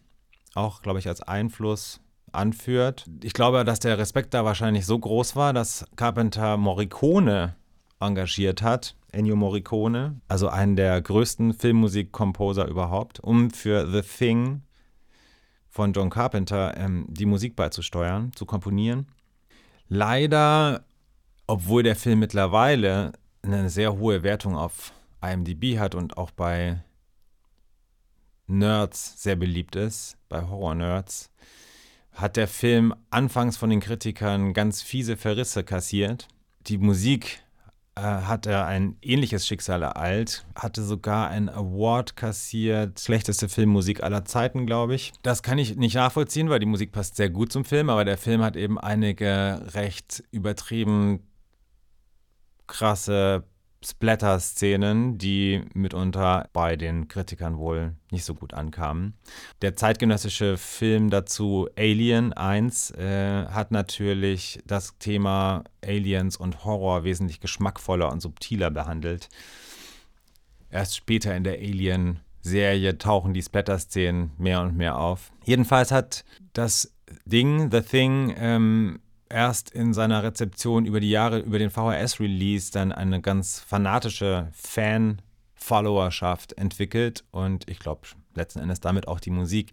auch, glaube ich, als Einfluss anführt. Ich glaube, dass der Respekt da wahrscheinlich so groß war, dass Carpenter Morricone engagiert hat, Ennio Morricone, also einen der größten Filmmusikkomposer überhaupt, um für The Thing von John Carpenter ähm, die Musik beizusteuern, zu komponieren. Leider obwohl der Film mittlerweile eine sehr hohe Wertung auf IMDb hat und auch bei Nerds sehr beliebt ist, bei Horror-Nerds, hat der Film anfangs von den Kritikern ganz fiese Verrisse kassiert. Die Musik hat er ein ähnliches Schicksal ereilt, hatte sogar einen Award kassiert, schlechteste Filmmusik aller Zeiten, glaube ich. Das kann ich nicht nachvollziehen, weil die Musik passt sehr gut zum Film, aber der Film hat eben einige recht übertrieben krasse Splatter-Szenen, die mitunter bei den Kritikern wohl nicht so gut ankamen. Der zeitgenössische Film dazu Alien 1 äh, hat natürlich das Thema Aliens und Horror wesentlich geschmackvoller und subtiler behandelt. Erst später in der Alien-Serie tauchen die Splatter-Szenen mehr und mehr auf. Jedenfalls hat das Ding, The Thing, ähm, erst in seiner Rezeption über die Jahre, über den VHS-Release dann eine ganz fanatische Fan-Followerschaft entwickelt und ich glaube letzten Endes damit auch die Musik.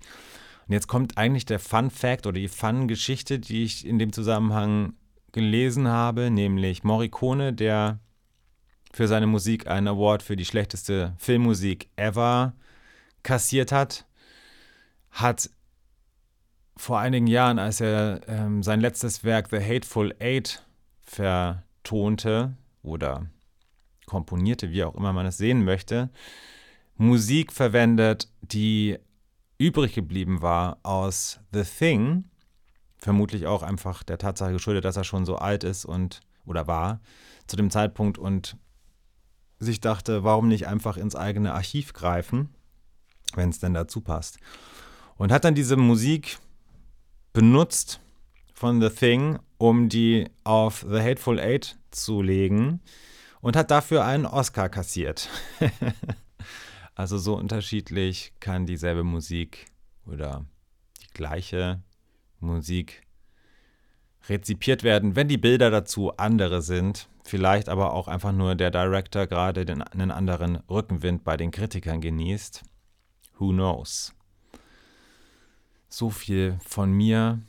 Und jetzt kommt eigentlich der Fun-Fact oder die Fun-Geschichte, die ich in dem Zusammenhang gelesen habe, nämlich Morricone, der für seine Musik einen Award für die schlechteste Filmmusik ever kassiert hat, hat vor einigen Jahren, als er ähm, sein letztes Werk The Hateful Eight vertonte oder komponierte, wie auch immer man es sehen möchte, Musik verwendet, die übrig geblieben war aus The Thing, vermutlich auch einfach der Tatsache geschuldet, dass er schon so alt ist und oder war zu dem Zeitpunkt und sich dachte, warum nicht einfach ins eigene Archiv greifen, wenn es denn dazu passt. Und hat dann diese Musik benutzt von The Thing, um die auf The Hateful Eight zu legen und hat dafür einen Oscar kassiert. also so unterschiedlich kann dieselbe Musik oder die gleiche Musik rezipiert werden, wenn die Bilder dazu andere sind. Vielleicht aber auch einfach nur der Director gerade den, einen anderen Rückenwind bei den Kritikern genießt. Who knows? So viel von mir,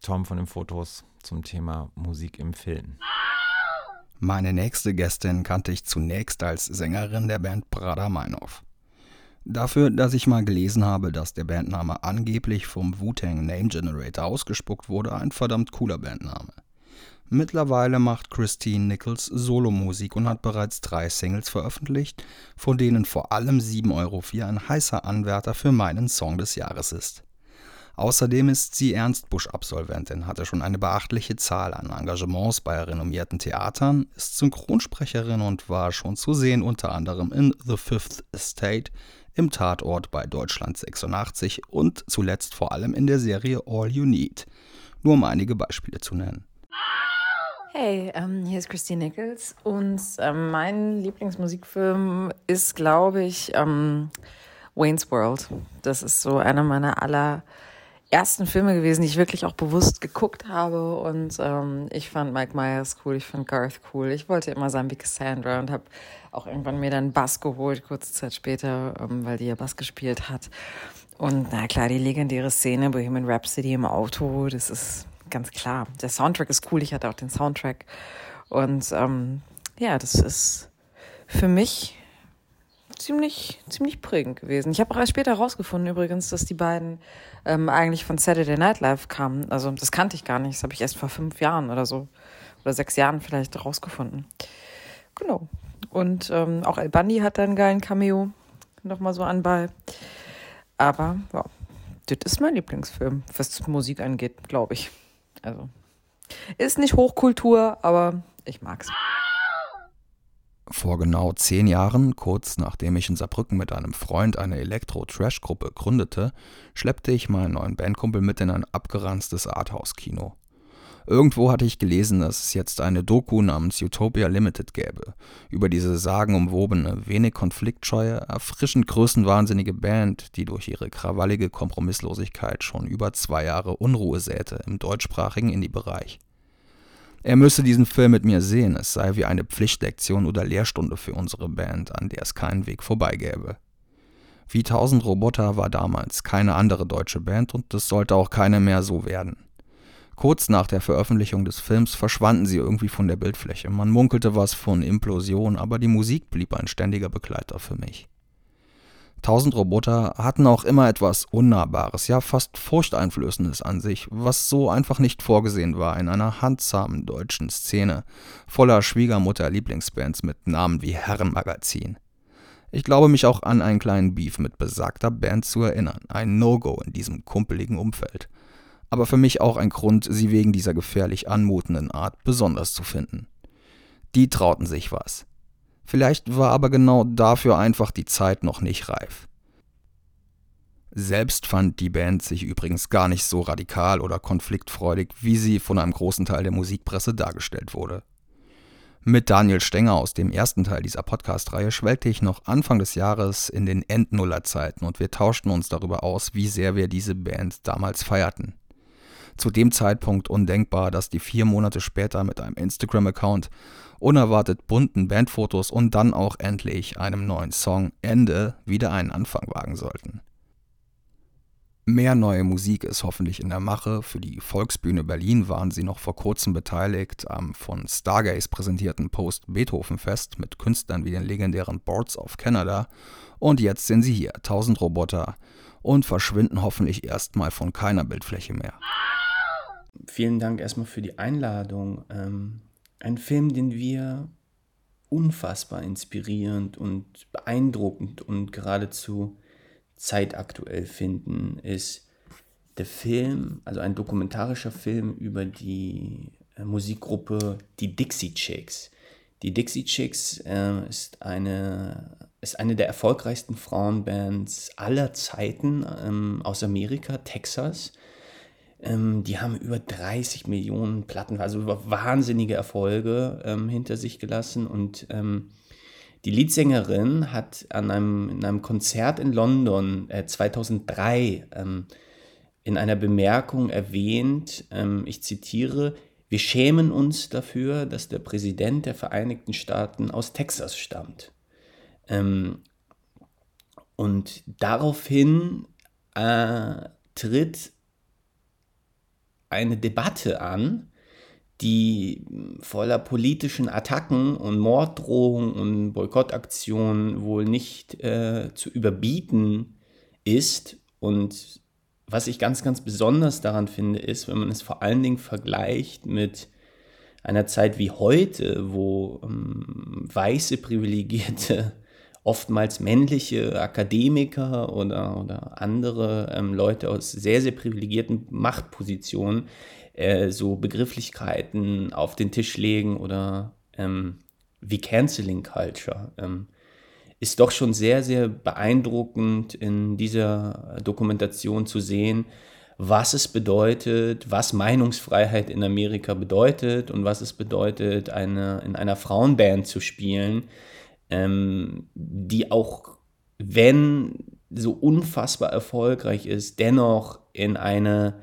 Tom von den Fotos zum Thema Musik im Film. Meine nächste Gästin kannte ich zunächst als Sängerin der Band Prada Meinhof. Dafür, dass ich mal gelesen habe, dass der Bandname angeblich vom Wu-Tang Name Generator ausgespuckt wurde, ein verdammt cooler Bandname. Mittlerweile macht Christine Nichols Solomusik und hat bereits drei Singles veröffentlicht, von denen vor allem 7,4 Euro ein heißer Anwärter für meinen Song des Jahres ist. Außerdem ist sie Ernst Busch-Absolventin, hatte schon eine beachtliche Zahl an Engagements bei renommierten Theatern, ist Synchronsprecherin und war schon zu sehen unter anderem in The Fifth Estate, im Tatort bei Deutschland 86 und zuletzt vor allem in der Serie All You Need. Nur um einige Beispiele zu nennen. Hey, ähm, hier ist Christine Nichols und ähm, mein Lieblingsmusikfilm ist, glaube ich, ähm, Wayne's World. Das ist so einer meiner allerersten Filme gewesen, die ich wirklich auch bewusst geguckt habe und ähm, ich fand Mike Myers cool, ich fand Garth cool. Ich wollte immer sein wie Cassandra und habe auch irgendwann mir dann Bass geholt, kurze Zeit später, ähm, weil die ja Bass gespielt hat. Und na klar, die legendäre Szene Bohemian Rhapsody im Auto, das ist ganz klar. Der Soundtrack ist cool, ich hatte auch den Soundtrack. Und ähm, ja, das ist für mich ziemlich, ziemlich prägend gewesen. Ich habe auch erst später herausgefunden übrigens, dass die beiden ähm, eigentlich von Saturday Night Live kamen. Also das kannte ich gar nicht. Das habe ich erst vor fünf Jahren oder so oder sechs Jahren vielleicht herausgefunden. Genau. Und ähm, auch El Bandi hat da einen geilen Cameo nochmal so anbei. Aber ja, das ist mein Lieblingsfilm, was Musik angeht, glaube ich. Also ist nicht Hochkultur, aber ich mag's. Vor genau zehn Jahren, kurz nachdem ich in Saarbrücken mit einem Freund eine Elektro-Trash-Gruppe gründete, schleppte ich meinen neuen Bandkumpel mit in ein abgeranztes Arthouse-Kino. Irgendwo hatte ich gelesen, dass es jetzt eine Doku namens Utopia Limited gäbe, über diese sagenumwobene, wenig konfliktscheue, erfrischend größenwahnsinnige Band, die durch ihre krawallige Kompromisslosigkeit schon über zwei Jahre Unruhe säte im deutschsprachigen Indie-Bereich. Er müsse diesen Film mit mir sehen, es sei wie eine Pflichtlektion oder Lehrstunde für unsere Band, an der es keinen Weg vorbei gäbe. Wie Tausend Roboter war damals keine andere deutsche Band und es sollte auch keine mehr so werden. Kurz nach der Veröffentlichung des Films verschwanden sie irgendwie von der Bildfläche. Man munkelte was von Implosion, aber die Musik blieb ein ständiger Begleiter für mich. Tausend Roboter hatten auch immer etwas Unnahbares, ja fast Furchteinflößendes an sich, was so einfach nicht vorgesehen war in einer handzahmen deutschen Szene, voller Schwiegermutter-Lieblingsbands mit Namen wie Herrenmagazin. Ich glaube mich auch an einen kleinen Beef mit besagter Band zu erinnern, ein No-Go in diesem kumpeligen Umfeld aber für mich auch ein Grund, sie wegen dieser gefährlich anmutenden Art besonders zu finden. Die trauten sich was. Vielleicht war aber genau dafür einfach die Zeit noch nicht reif. Selbst fand die Band sich übrigens gar nicht so radikal oder konfliktfreudig, wie sie von einem großen Teil der Musikpresse dargestellt wurde. Mit Daniel Stenger aus dem ersten Teil dieser Podcast-Reihe schwelgte ich noch Anfang des Jahres in den Endnullerzeiten und wir tauschten uns darüber aus, wie sehr wir diese Band damals feierten zu dem Zeitpunkt undenkbar, dass die vier Monate später mit einem Instagram-Account unerwartet bunten Bandfotos und dann auch endlich einem neuen Song Ende wieder einen Anfang wagen sollten. Mehr neue Musik ist hoffentlich in der Mache. Für die Volksbühne Berlin waren sie noch vor kurzem beteiligt am von Stargaze präsentierten Post-Beethoven-Fest mit Künstlern wie den legendären Boards of Canada. Und jetzt sind sie hier, 1000 Roboter, und verschwinden hoffentlich erstmal von keiner Bildfläche mehr vielen Dank erstmal für die Einladung. Ähm, ein Film, den wir unfassbar inspirierend und beeindruckend und geradezu zeitaktuell finden, ist der Film, also ein dokumentarischer Film über die äh, Musikgruppe Die Dixie Chicks. Die Dixie Chicks äh, ist, eine, ist eine der erfolgreichsten Frauenbands aller Zeiten ähm, aus Amerika, Texas. Ähm, die haben über 30 Millionen Platten, also wahnsinnige Erfolge ähm, hinter sich gelassen. Und ähm, die Leadsängerin hat an einem, in einem Konzert in London äh, 2003 ähm, in einer Bemerkung erwähnt, ähm, ich zitiere, wir schämen uns dafür, dass der Präsident der Vereinigten Staaten aus Texas stammt. Ähm, und daraufhin äh, tritt eine Debatte an, die voller politischen Attacken und Morddrohungen und Boykottaktionen wohl nicht äh, zu überbieten ist. Und was ich ganz, ganz besonders daran finde, ist, wenn man es vor allen Dingen vergleicht mit einer Zeit wie heute, wo ähm, weiße Privilegierte oftmals männliche Akademiker oder, oder andere ähm, Leute aus sehr, sehr privilegierten Machtpositionen äh, so Begrifflichkeiten auf den Tisch legen oder ähm, wie Canceling Culture. Ähm, ist doch schon sehr, sehr beeindruckend in dieser Dokumentation zu sehen, was es bedeutet, was Meinungsfreiheit in Amerika bedeutet und was es bedeutet, eine, in einer Frauenband zu spielen, ähm, die auch, wenn so unfassbar erfolgreich ist, dennoch in eine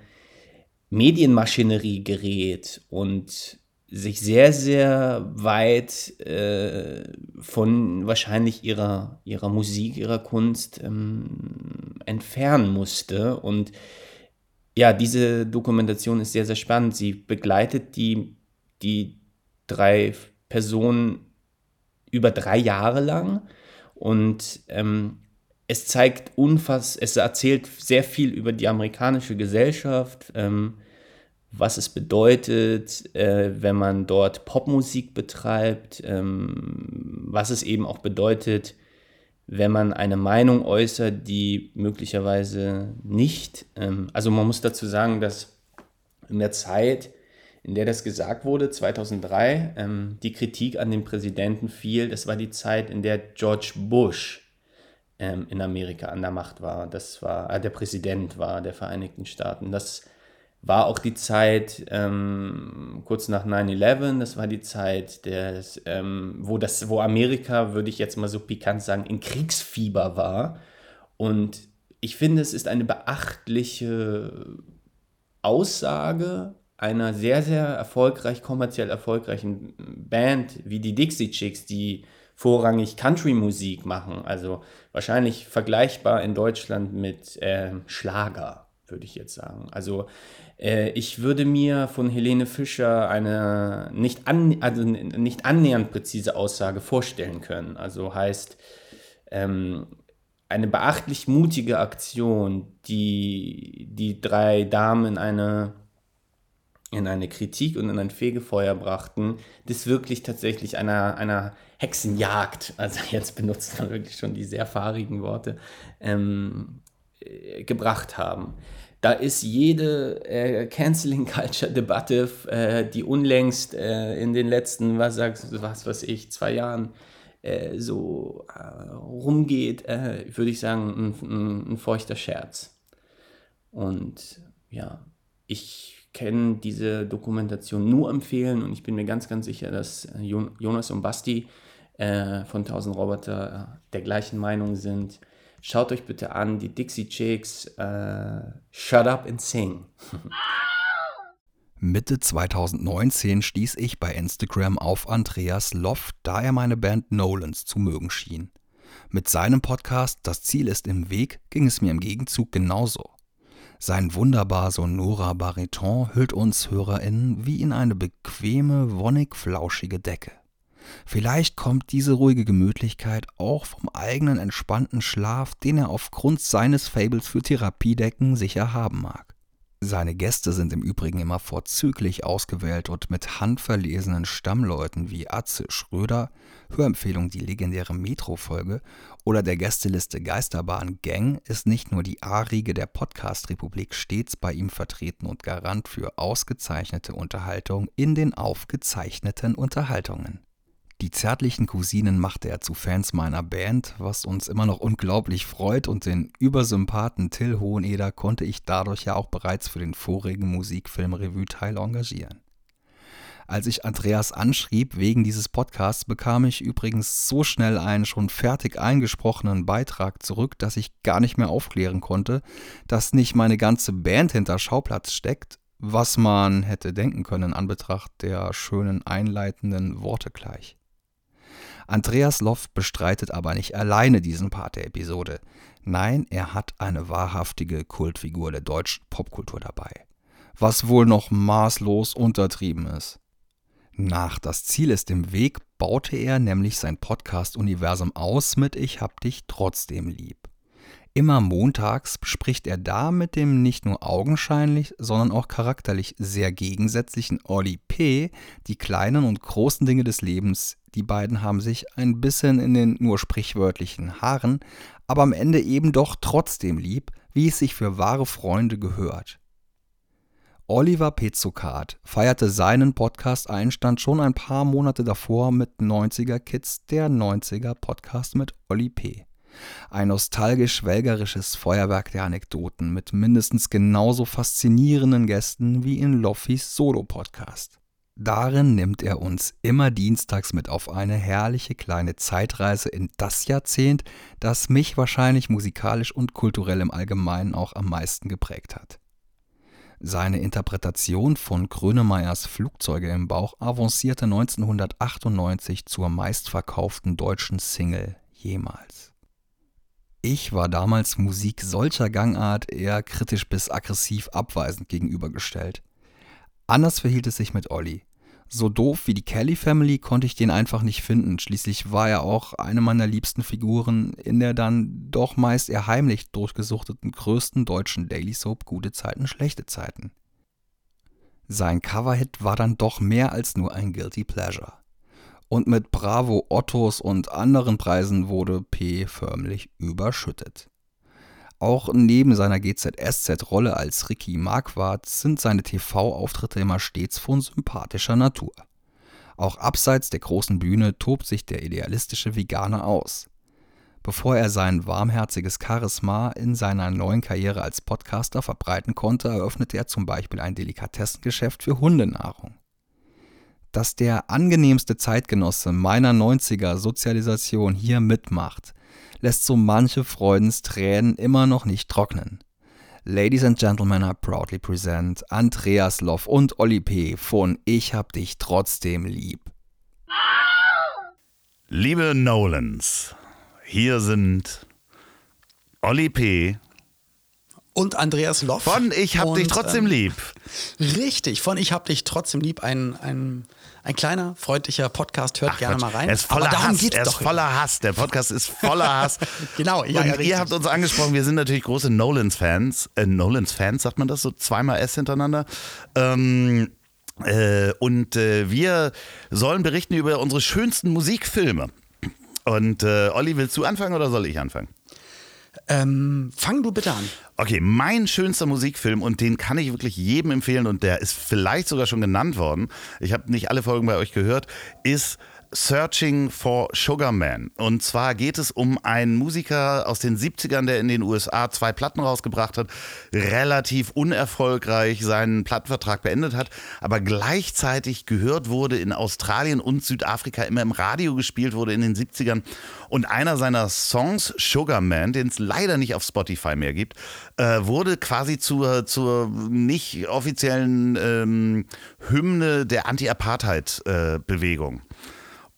Medienmaschinerie gerät und sich sehr, sehr weit äh, von wahrscheinlich ihrer, ihrer Musik, ihrer Kunst ähm, entfernen musste. Und ja, diese Dokumentation ist sehr, sehr spannend. Sie begleitet die, die drei Personen über drei Jahre lang. Und ähm, es zeigt unfass, es erzählt sehr viel über die amerikanische Gesellschaft, ähm, was es bedeutet, äh, wenn man dort Popmusik betreibt, ähm, was es eben auch bedeutet, wenn man eine Meinung äußert, die möglicherweise nicht, ähm, also man muss dazu sagen, dass in der Zeit, in der das gesagt wurde, 2003, ähm, die Kritik an den Präsidenten fiel, das war die Zeit, in der George Bush ähm, in Amerika an der Macht war. Das war, äh, der Präsident war der Vereinigten Staaten. Das war auch die Zeit ähm, kurz nach 9-11, das war die Zeit, des, ähm, wo, das, wo Amerika, würde ich jetzt mal so pikant sagen, in Kriegsfieber war. Und ich finde, es ist eine beachtliche Aussage einer sehr, sehr erfolgreich, kommerziell erfolgreichen Band wie die Dixie Chicks, die vorrangig Country-Musik machen. Also wahrscheinlich vergleichbar in Deutschland mit äh, Schlager, würde ich jetzt sagen. Also äh, ich würde mir von Helene Fischer eine nicht, an, also nicht annähernd präzise Aussage vorstellen können. Also heißt, ähm, eine beachtlich mutige Aktion, die die drei Damen in eine, in eine Kritik und in ein Fegefeuer brachten, das wirklich tatsächlich einer, einer Hexenjagd, also jetzt benutzt man wirklich schon die sehr fahrigen Worte, ähm, äh, gebracht haben. Da ist jede äh, Canceling Culture Debatte, äh, die unlängst äh, in den letzten, was sagst was weiß ich, zwei Jahren äh, so äh, rumgeht, würde ich sagen, ein, ein, ein, feuchter Scherz. Und ja, ich kenne diese Dokumentation nur empfehlen und ich bin mir ganz, ganz sicher, dass Jonas und Basti von 1000 Roboter der gleichen Meinung sind Schaut euch bitte an, die Dixie Chicks, äh, Shut Up and Sing. Mitte 2019 stieß ich bei Instagram auf Andreas Loft, da er meine Band Nolans zu mögen schien. Mit seinem Podcast Das Ziel ist im Weg ging es mir im Gegenzug genauso. Sein wunderbar sonorer Bariton hüllt uns HörerInnen wie in eine bequeme, wonnig flauschige Decke. Vielleicht kommt diese ruhige Gemütlichkeit auch vom eigenen entspannten Schlaf, den er aufgrund seines Fables für Therapiedecken sicher haben mag. Seine Gäste sind im Übrigen immer vorzüglich ausgewählt und mit handverlesenen Stammleuten wie Atze Schröder, Hörempfehlung die legendäre Metro-Folge oder der Gästeliste Geisterbahn Gang ist nicht nur die A-Riege der Podcast-Republik stets bei ihm vertreten und Garant für ausgezeichnete Unterhaltung in den aufgezeichneten Unterhaltungen. Die zärtlichen Cousinen machte er zu Fans meiner Band, was uns immer noch unglaublich freut und den Übersympathen Till Hoheneder konnte ich dadurch ja auch bereits für den vorigen Musikfilm Revue-Teil engagieren. Als ich Andreas anschrieb wegen dieses Podcasts, bekam ich übrigens so schnell einen schon fertig eingesprochenen Beitrag zurück, dass ich gar nicht mehr aufklären konnte, dass nicht meine ganze Band hinter Schauplatz steckt, was man hätte denken können an Betracht der schönen einleitenden Worte gleich. Andreas Loff bestreitet aber nicht alleine diesen Part der Episode. Nein, er hat eine wahrhaftige Kultfigur der deutschen Popkultur dabei. Was wohl noch maßlos untertrieben ist. Nach Das Ziel ist im Weg baute er nämlich sein Podcast-Universum aus mit Ich hab dich trotzdem lieb. Immer montags bespricht er da mit dem nicht nur augenscheinlich, sondern auch charakterlich sehr gegensätzlichen Olli P. die kleinen und großen Dinge des Lebens. Die beiden haben sich ein bisschen in den nur sprichwörtlichen Haaren, aber am Ende eben doch trotzdem lieb, wie es sich für wahre Freunde gehört. Oliver Pezukat feierte seinen Podcast-Einstand schon ein paar Monate davor mit 90er Kids, der 90er Podcast mit Olli P. Ein nostalgisch-schwelgerisches Feuerwerk der Anekdoten mit mindestens genauso faszinierenden Gästen wie in Loffis Solo-Podcast. Darin nimmt er uns immer dienstags mit auf eine herrliche kleine Zeitreise in das Jahrzehnt, das mich wahrscheinlich musikalisch und kulturell im Allgemeinen auch am meisten geprägt hat. Seine Interpretation von Grönemeyers Flugzeuge im Bauch avancierte 1998 zur meistverkauften deutschen Single jemals. Ich war damals Musik solcher Gangart eher kritisch bis aggressiv abweisend gegenübergestellt. Anders verhielt es sich mit Olli. So doof wie die Kelly Family konnte ich den einfach nicht finden. Schließlich war er auch eine meiner liebsten Figuren in der dann doch meist eher heimlich durchgesuchteten größten deutschen Daily Soap Gute Zeiten, schlechte Zeiten. Sein Coverhit war dann doch mehr als nur ein Guilty Pleasure und mit Bravo Ottos und anderen Preisen wurde P. förmlich überschüttet. Auch neben seiner GZSZ-Rolle als Ricky Marquardt sind seine TV-Auftritte immer stets von sympathischer Natur. Auch abseits der großen Bühne tobt sich der idealistische Veganer aus. Bevor er sein warmherziges Charisma in seiner neuen Karriere als Podcaster verbreiten konnte, eröffnete er zum Beispiel ein Delikatessengeschäft für Hundenahrung dass der angenehmste Zeitgenosse meiner 90er Sozialisation hier mitmacht, lässt so manche Freudenstränen immer noch nicht trocknen. Ladies and Gentlemen, I proudly present Andreas Loff und Olli P. von Ich hab dich trotzdem lieb. Liebe Nolans, hier sind Olli P und Andreas Loff. Von Ich hab und, dich trotzdem ähm, lieb. Richtig, von Ich hab dich trotzdem lieb. Ein, ein, ein kleiner, freundlicher Podcast. Hört Ach, gerne mal rein. Er ist voller Aber darum Hass. Geht's er ist doch voller Hass. Der Podcast ist voller Hass. genau, ja, ja, ihr habt uns angesprochen, wir sind natürlich große Nolans-Fans. Äh, Nolans-Fans, sagt man das so? Zweimal S hintereinander. Ähm, äh, und äh, wir sollen berichten über unsere schönsten Musikfilme. Und äh, Olli, willst du anfangen oder soll ich anfangen? Ähm, fang du bitte an. Okay, mein schönster Musikfilm und den kann ich wirklich jedem empfehlen und der ist vielleicht sogar schon genannt worden. Ich habe nicht alle Folgen bei euch gehört, ist Searching for Sugar Man. Und zwar geht es um einen Musiker aus den 70ern, der in den USA zwei Platten rausgebracht hat, relativ unerfolgreich seinen Plattenvertrag beendet hat, aber gleichzeitig gehört wurde in Australien und Südafrika, immer im Radio gespielt wurde in den 70ern. Und einer seiner Songs, Sugar Man, den es leider nicht auf Spotify mehr gibt, äh, wurde quasi zur, zur nicht offiziellen ähm, Hymne der Anti-Apartheid-Bewegung.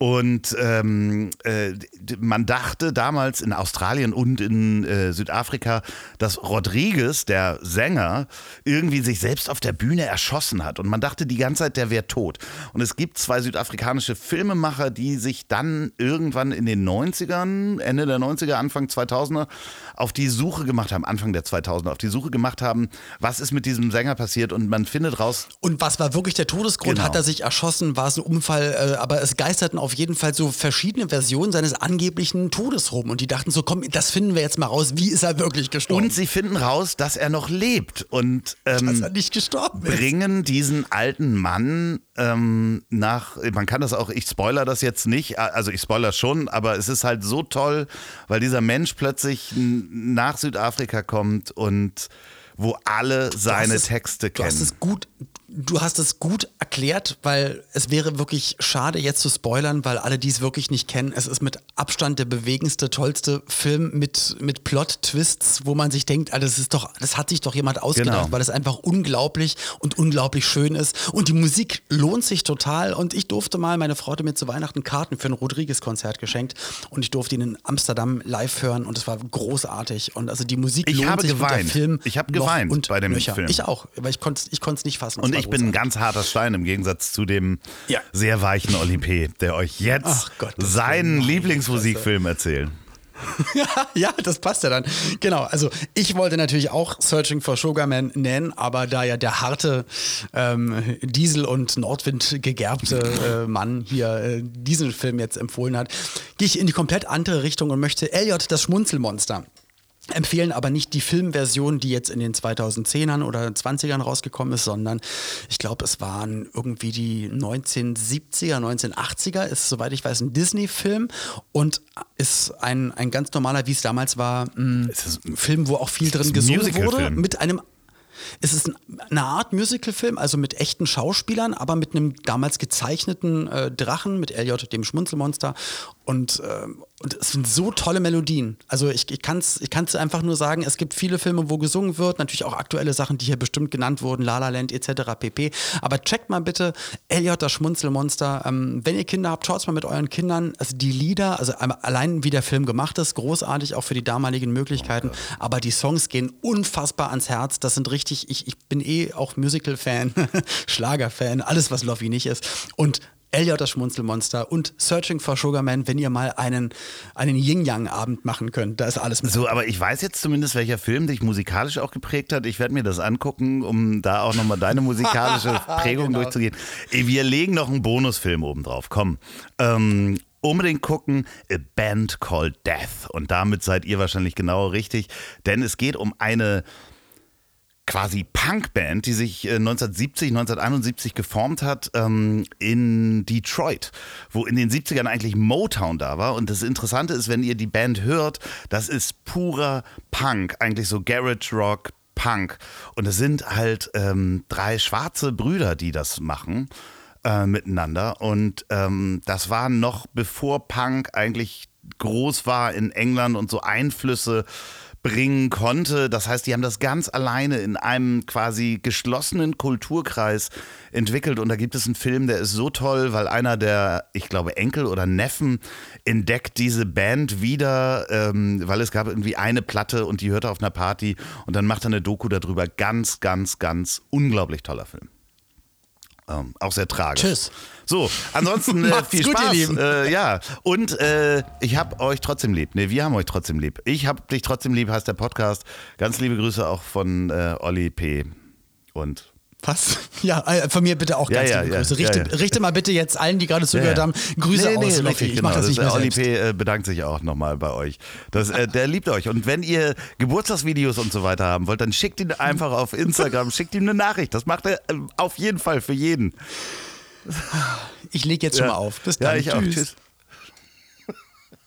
Und ähm, äh, man dachte damals in Australien und in äh, Südafrika, dass Rodriguez, der Sänger, irgendwie sich selbst auf der Bühne erschossen hat. Und man dachte die ganze Zeit, der wäre tot. Und es gibt zwei südafrikanische Filmemacher, die sich dann irgendwann in den 90ern, Ende der 90er, Anfang 2000er, auf die Suche gemacht haben, Anfang der 2000er, auf die Suche gemacht haben, was ist mit diesem Sänger passiert. Und man findet raus. Und was war wirklich der Todesgrund? Genau. Hat er sich erschossen? War es ein Unfall? Äh, aber es geisterten auf auf jeden Fall so verschiedene Versionen seines angeblichen Todes rum. Und die dachten so, komm, das finden wir jetzt mal raus. Wie ist er wirklich gestorben? Und sie finden raus, dass er noch lebt. Und ähm, dass er nicht gestorben ist. bringen diesen alten Mann ähm, nach, man kann das auch, ich spoiler das jetzt nicht, also ich spoiler schon, aber es ist halt so toll, weil dieser Mensch plötzlich nach Südafrika kommt und wo alle seine es, Texte kennen. Du hast es gut, Du hast es gut erklärt, weil es wäre wirklich schade, jetzt zu spoilern, weil alle, die es wirklich nicht kennen, es ist mit Abstand der bewegendste, tollste Film mit, mit Plot-Twists, wo man sich denkt, ah, das ist doch, das hat sich doch jemand ausgedacht, genau. weil es einfach unglaublich und unglaublich schön ist. Und die Musik lohnt sich total. Und ich durfte mal, meine Frau hatte mir zu Weihnachten Karten für ein Rodriguez-Konzert geschenkt und ich durfte ihn in Amsterdam live hören und es war großartig. Und also die Musik ich lohnt habe sich geweint. Film. Ich habe geweint und bei dem Löcher. Film. Ich auch, aber ich konnte es ich nicht fassen. Und ich bin ein ganz harter Stein im Gegensatz zu dem Ja. sehr weichen Oli P., der euch jetzt Gott, seinen Lieblingsmusikfilm erzählt. ja, das passt ja dann. Genau, also ich wollte natürlich auch Searching for Sugarman nennen, aber da ja der harte ähm, Diesel- und Nordwind gegerbte äh, Mann hier äh, diesen Film jetzt empfohlen hat, gehe ich in die komplett andere Richtung und möchte Elliot das Schmunzelmonster empfehlen aber nicht die Filmversion, die jetzt in den 2010ern oder 20ern rausgekommen ist, sondern ich glaube, es waren irgendwie die 1970er, 1980er, ist soweit ich weiß ein Disney-Film und ist ein, ein ganz normaler, wie es damals war, mh, Film, wo auch viel drin ein gesungen wurde, mit einem es ist ein- eine Art Musicalfilm, also mit echten Schauspielern, aber mit einem damals gezeichneten äh, Drachen, mit Elliot, dem Schmunzelmonster. Und, ähm, und es sind so tolle Melodien. Also ich, ich kann es ich kann's einfach nur sagen, es gibt viele Filme, wo gesungen wird, natürlich auch aktuelle Sachen, die hier bestimmt genannt wurden, La La Land etc. pp. Aber checkt mal bitte Elliot, das Schmunzelmonster. Ähm, wenn ihr Kinder habt, schaut mal mit euren Kindern. Also die Lieder, also allein wie der Film gemacht ist, großartig, auch für die damaligen Möglichkeiten. Aber die Songs gehen unfassbar ans Herz. Das sind richtig, ich, ich bin eh auch Musical-Fan, Schlager-Fan, alles, was Loffi nicht ist. Und Elliot, das Schmunzelmonster und Searching for Sugarman, wenn ihr mal einen, einen Yin-Yang-Abend machen könnt. Da ist alles mit. So, aber ich weiß jetzt zumindest, welcher Film dich musikalisch auch geprägt hat. Ich werde mir das angucken, um da auch nochmal deine musikalische Prägung Genau. durchzugehen. Wir legen noch einen Bonusfilm oben drauf. Komm. Ähm, unbedingt gucken, A Band Called Death. Und damit seid ihr wahrscheinlich genau richtig, denn es geht um eine quasi Punkband, die sich äh, 1970, 1971 geformt hat ähm, in Detroit, wo in den 70ern eigentlich Motown da war. Und das Interessante ist, wenn ihr die Band hört, das ist purer Punk, eigentlich so Garage Rock, Punk. Und es sind halt ähm, drei schwarze Brüder, die das machen äh, miteinander. Und ähm, das war noch bevor Punk eigentlich groß war in England und so Einflüsse bringen konnte. Das heißt, die haben das ganz alleine in einem quasi geschlossenen Kulturkreis entwickelt. Und da gibt es einen Film, der ist so toll, weil einer der, ich glaube, Enkel oder Neffen entdeckt diese Band wieder, ähm, weil es gab irgendwie eine Platte und die hörte auf einer Party und dann macht er eine Doku darüber. Ganz, ganz, ganz unglaublich toller Film. Ähm, auch sehr tragisch. Tschüss. So, ansonsten äh, viel gut, Spaß. Äh, ja, und äh, ich hab euch trotzdem lieb. Ne, wir haben euch trotzdem lieb. Ich hab dich trotzdem lieb, heißt der Podcast. Ganz liebe Grüße auch von äh, Olli P. Und Was? Ja, äh, von mir bitte auch Ja, ganz ja, liebe ja, Grüße. ja, Richte, ja. richte mal bitte jetzt allen, die gerade zugehört Ja. haben, Grüße Nee, nee, aus. Richtig, ich mache genau. das nicht mehr selbst. P. äh, bedankt sich auch nochmal bei euch. Das, äh, der liebt euch. Und wenn ihr Geburtstagsvideos und so weiter haben wollt, dann schickt ihn einfach auf Instagram, schickt ihm eine Nachricht. Das macht er äh, auf jeden Fall für jeden. Ich lege jetzt schon mal auf. Bis Ja, dann. ich auch. Tschüss.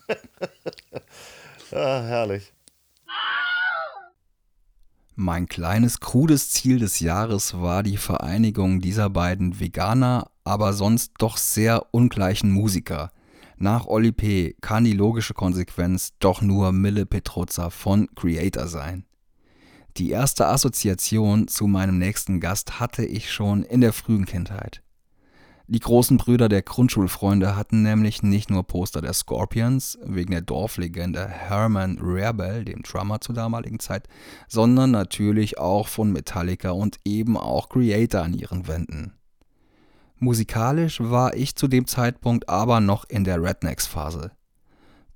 ah, herrlich. Mein kleines, krudes Ziel des Jahres war die Vereinigung dieser beiden Veganer, aber sonst doch sehr ungleichen Musiker. Nach Oli P. kann die logische Konsequenz doch nur Mille Petrozza von Creator sein. Die erste Assoziation zu meinem nächsten Gast hatte ich schon in der frühen Kindheit. Die großen Brüder der Grundschulfreunde hatten nämlich nicht nur Poster der Scorpions wegen der Dorflegende Herman Rarebell, dem Drummer zur damaligen Zeit, sondern natürlich auch von Metallica und eben auch Creator an ihren Wänden. Musikalisch war ich zu dem Zeitpunkt aber noch in der Rednecks-Phase.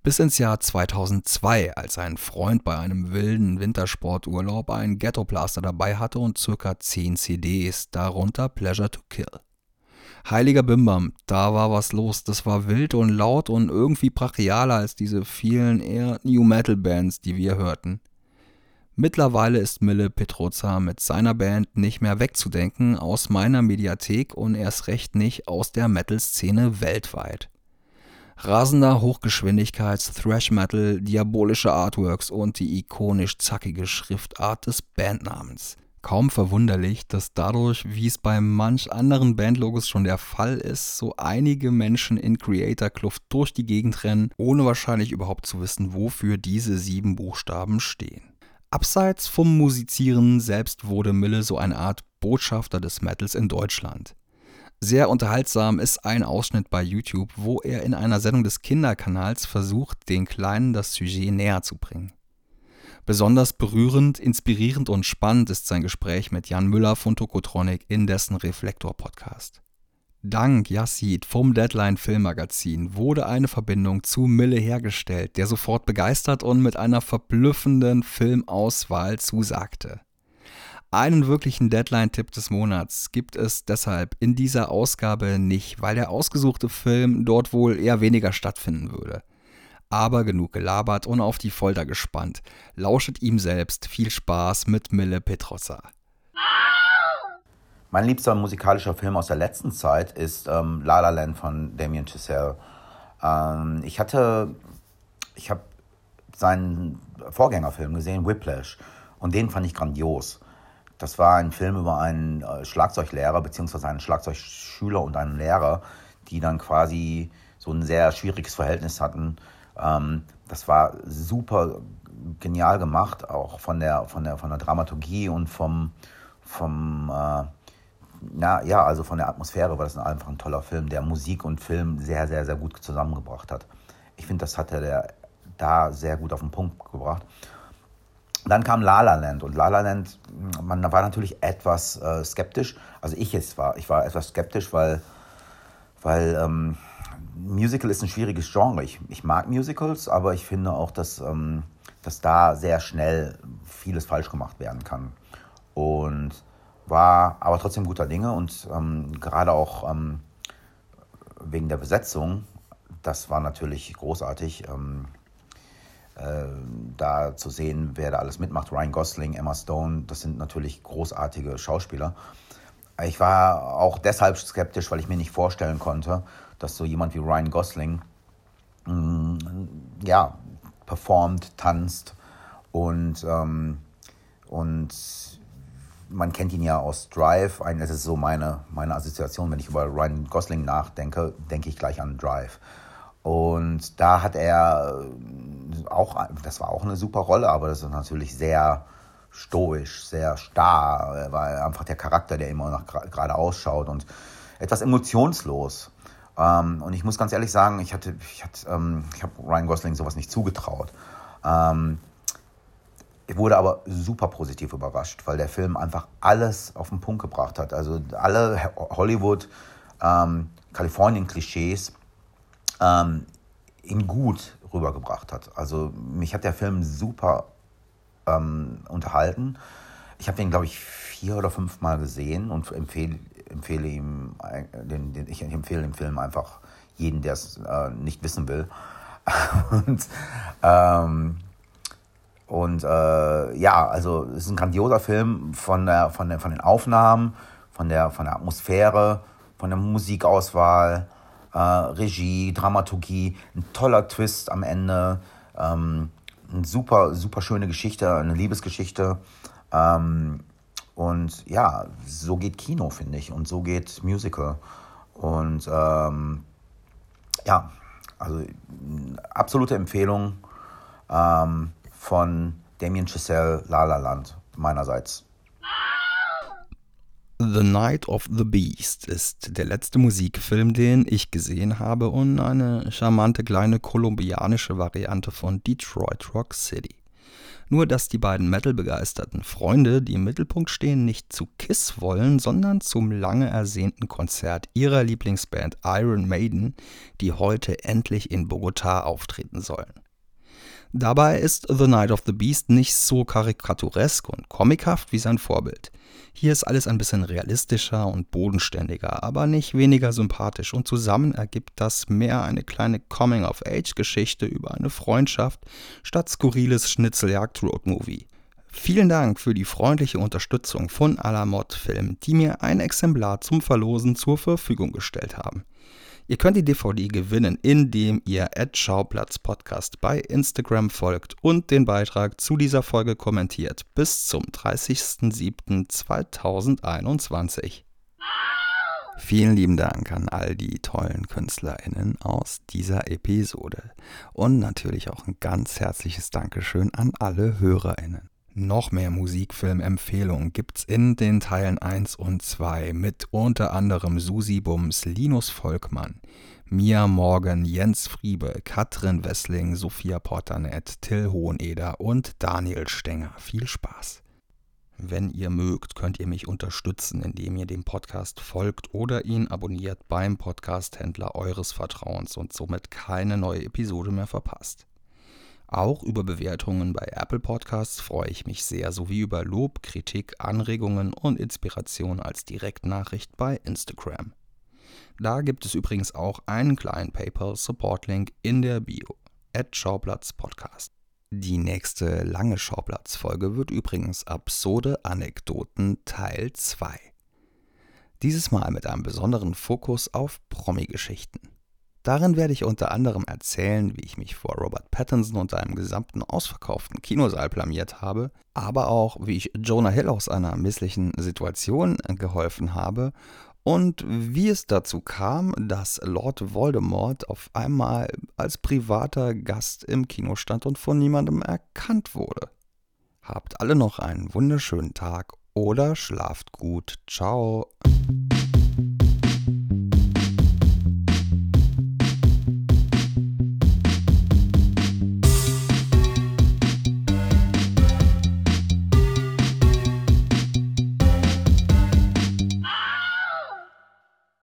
Bis ins Jahr 2002, als ein Freund bei einem wilden Wintersporturlaub einen Ghetto-Blaster dabei hatte und circa 10 CDs, darunter Pleasure to Kill. Heiliger Bimbam, da war was los. Das war wild und laut und irgendwie brachialer als diese vielen eher New Metal Bands, die wir hörten. Mittlerweile ist Mille Petrozza mit seiner Band nicht mehr wegzudenken aus meiner Mediathek und erst recht nicht aus der Metal-Szene weltweit. Rasender Hochgeschwindigkeits-Thrash-Metal, diabolische Artworks und die ikonisch zackige Schriftart des Bandnamens. Kaum verwunderlich, dass dadurch, wie es bei manch anderen Bandlogos schon der Fall ist, so einige Menschen in Creator-Kluft durch die Gegend rennen, ohne wahrscheinlich überhaupt zu wissen, wofür diese sieben Buchstaben stehen. Abseits vom Musizieren selbst wurde Mille so eine Art Botschafter des Metals in Deutschland. Sehr unterhaltsam ist ein Ausschnitt bei YouTube, wo er in einer Sendung des Kinderkanals versucht, den Kleinen das Sujet näher zu bringen. Besonders berührend, inspirierend und spannend ist sein Gespräch mit Jan Müller von Tokotronic in dessen Reflektor-Podcast. Dank Yassid vom Deadline Filmmagazin wurde eine Verbindung zu Mille hergestellt, der sofort begeistert und mit einer verblüffenden Filmauswahl zusagte. Einen wirklichen Deadline-Tipp des Monats gibt es deshalb in dieser Ausgabe nicht, weil der ausgesuchte Film dort wohl eher weniger stattfinden würde. Aber genug gelabert und auf die Folter gespannt. Lauschet ihm selbst. Viel Spaß mit Mille Petrossa. Mein liebster musikalischer Film aus der letzten Zeit ist ähm, La La Land von Damien Chazelle. Ähm, ich hatte, ich habe seinen Vorgängerfilm gesehen, Whiplash, und den fand ich grandios. Das war ein Film über einen äh, Schlagzeuglehrer beziehungsweise einen Schlagzeugschüler und einen Lehrer, die dann quasi so ein sehr schwieriges Verhältnis hatten ähm, das war super genial gemacht, auch von der, von der, von der Dramaturgie und vom, vom äh, na, ja, also von der Atmosphäre war das einfach ein toller Film, der Musik und Film sehr, sehr, sehr gut zusammengebracht hat. Ich finde, das hat er da sehr gut auf den Punkt gebracht. Dann kam La La Land und La La Land, man war natürlich etwas äh, skeptisch. Also ich jetzt war, ich war etwas skeptisch, weil, weil ähm, Musical ist ein schwieriges Genre. Ich, ich mag Musicals, aber ich finde auch, dass, ähm, dass da sehr schnell vieles falsch gemacht werden kann. Und war aber trotzdem guter Dinge und ähm, gerade auch ähm, wegen der Besetzung, das war natürlich großartig, ähm, äh, da zu sehen, wer da alles mitmacht. Ryan Gosling, Emma Stone, das sind natürlich großartige Schauspieler. Ich war auch deshalb skeptisch, weil ich mir nicht vorstellen konnte, dass so jemand wie Ryan Gosling mh, mm, ja, performt, tanzt und, ähm, und man kennt ihn ja aus Drive. Das ist so meine, meine Assoziation. Wenn ich über Ryan Gosling nachdenke, denke ich gleich an Drive. Und da hat er auch, das war auch eine super Rolle, aber das ist natürlich sehr stoisch, sehr starr. Er war einfach der Charakter, der immer noch gerade ausschaut und etwas emotionslos. Ähm, und ich muss ganz ehrlich sagen, ich hatte, ich hatte, ähm, ich habe Ryan Gosling sowas nicht zugetraut. Ähm, ich wurde aber super positiv überrascht, weil der Film einfach alles auf den Punkt gebracht hat. Also alle Hollywood, ähm, Kalifornien-Klischees ähm, in gut rübergebracht hat. Also mich hat der Film super ähm, unterhalten. Ich habe den, glaube ich, vier oder fünf Mal gesehen und empfehle empfehle ihm, den, den, ich empfehle den Film einfach jeden, der es äh, nicht wissen will. und ähm, und äh, ja, also es ist ein grandioser Film von, der, von, der, von den Aufnahmen, von der, von der Atmosphäre, von der Musikauswahl, äh, Regie, Dramaturgie, ein toller Twist am Ende, ähm, eine super, super schöne Geschichte, eine Liebesgeschichte. Ähm, und ja, so geht Kino, finde ich. Und so geht Musical. Und ähm, ja, also absolute Empfehlung ähm, von Damien Chazelle, La La Land, meinerseits. The Night of the Beast ist der letzte Musikfilm, den ich gesehen habe und eine charmante kleine kolumbianische Variante von Detroit Rock City. Nur dass die beiden Metal-begeisterten Freunde, die im Mittelpunkt stehen, nicht zu Kiss wollen, sondern zum lange ersehnten Konzert ihrer Lieblingsband Iron Maiden, die heute endlich in Bogotá auftreten sollen. Dabei ist The Night of the Beast nicht so karikaturesk und comichaft wie sein Vorbild. Hier ist alles ein bisschen realistischer und bodenständiger, aber nicht weniger sympathisch und zusammen ergibt das mehr eine kleine Coming-of-Age-Geschichte über eine Freundschaft statt skurriles Schnitzeljagd-Roadmovie. Vielen Dank für die freundliche Unterstützung von Alamod Film, die mir ein Exemplar zum Verlosen zur Verfügung gestellt haben. Ihr könnt die DVD gewinnen, indem ihr Schauplatz Podcast bei Instagram folgt und den Beitrag zu dieser Folge kommentiert bis zum 30.07.2021. Vielen lieben Dank an all die tollen KünstlerInnen aus dieser Episode. Und natürlich auch ein ganz herzliches Dankeschön an alle HörerInnen. Noch mehr Musikfilmempfehlungen gibt's in den Teilen 1 und 2 mit unter anderem Susi Bums, Linus Volkmann, Mia Morgan, Jens Friebe, Katrin Wessling, Sophia Portanet, Till Hoheneder und Daniel Stenger. Viel Spaß! Wenn ihr mögt, könnt ihr mich unterstützen, indem ihr dem Podcast folgt oder ihn abonniert beim Podcast-Händler eures Vertrauens und somit keine neue Episode mehr verpasst. Auch über Bewertungen bei Apple Podcasts freue ich mich sehr, sowie über Lob, Kritik, Anregungen und Inspiration als Direktnachricht bei Instagram. Da gibt es übrigens auch einen kleinen PayPal-Support-Link in der Bio. At Schauplatz Podcast. Die nächste lange Schauplatzfolge wird übrigens Absurde Anekdoten Teil 2. Dieses Mal mit einem besonderen Fokus auf Promi-Geschichten. Darin werde ich unter anderem erzählen, wie ich mich vor Robert Pattinson und einem gesamten ausverkauften Kinosaal blamiert habe, aber auch, wie ich Jonah Hill aus einer misslichen Situation geholfen habe und wie es dazu kam, dass Lord Voldemort auf einmal als privater Gast im Kino stand und von niemandem erkannt wurde. Habt alle noch einen wunderschönen Tag oder schlaft gut. Ciao.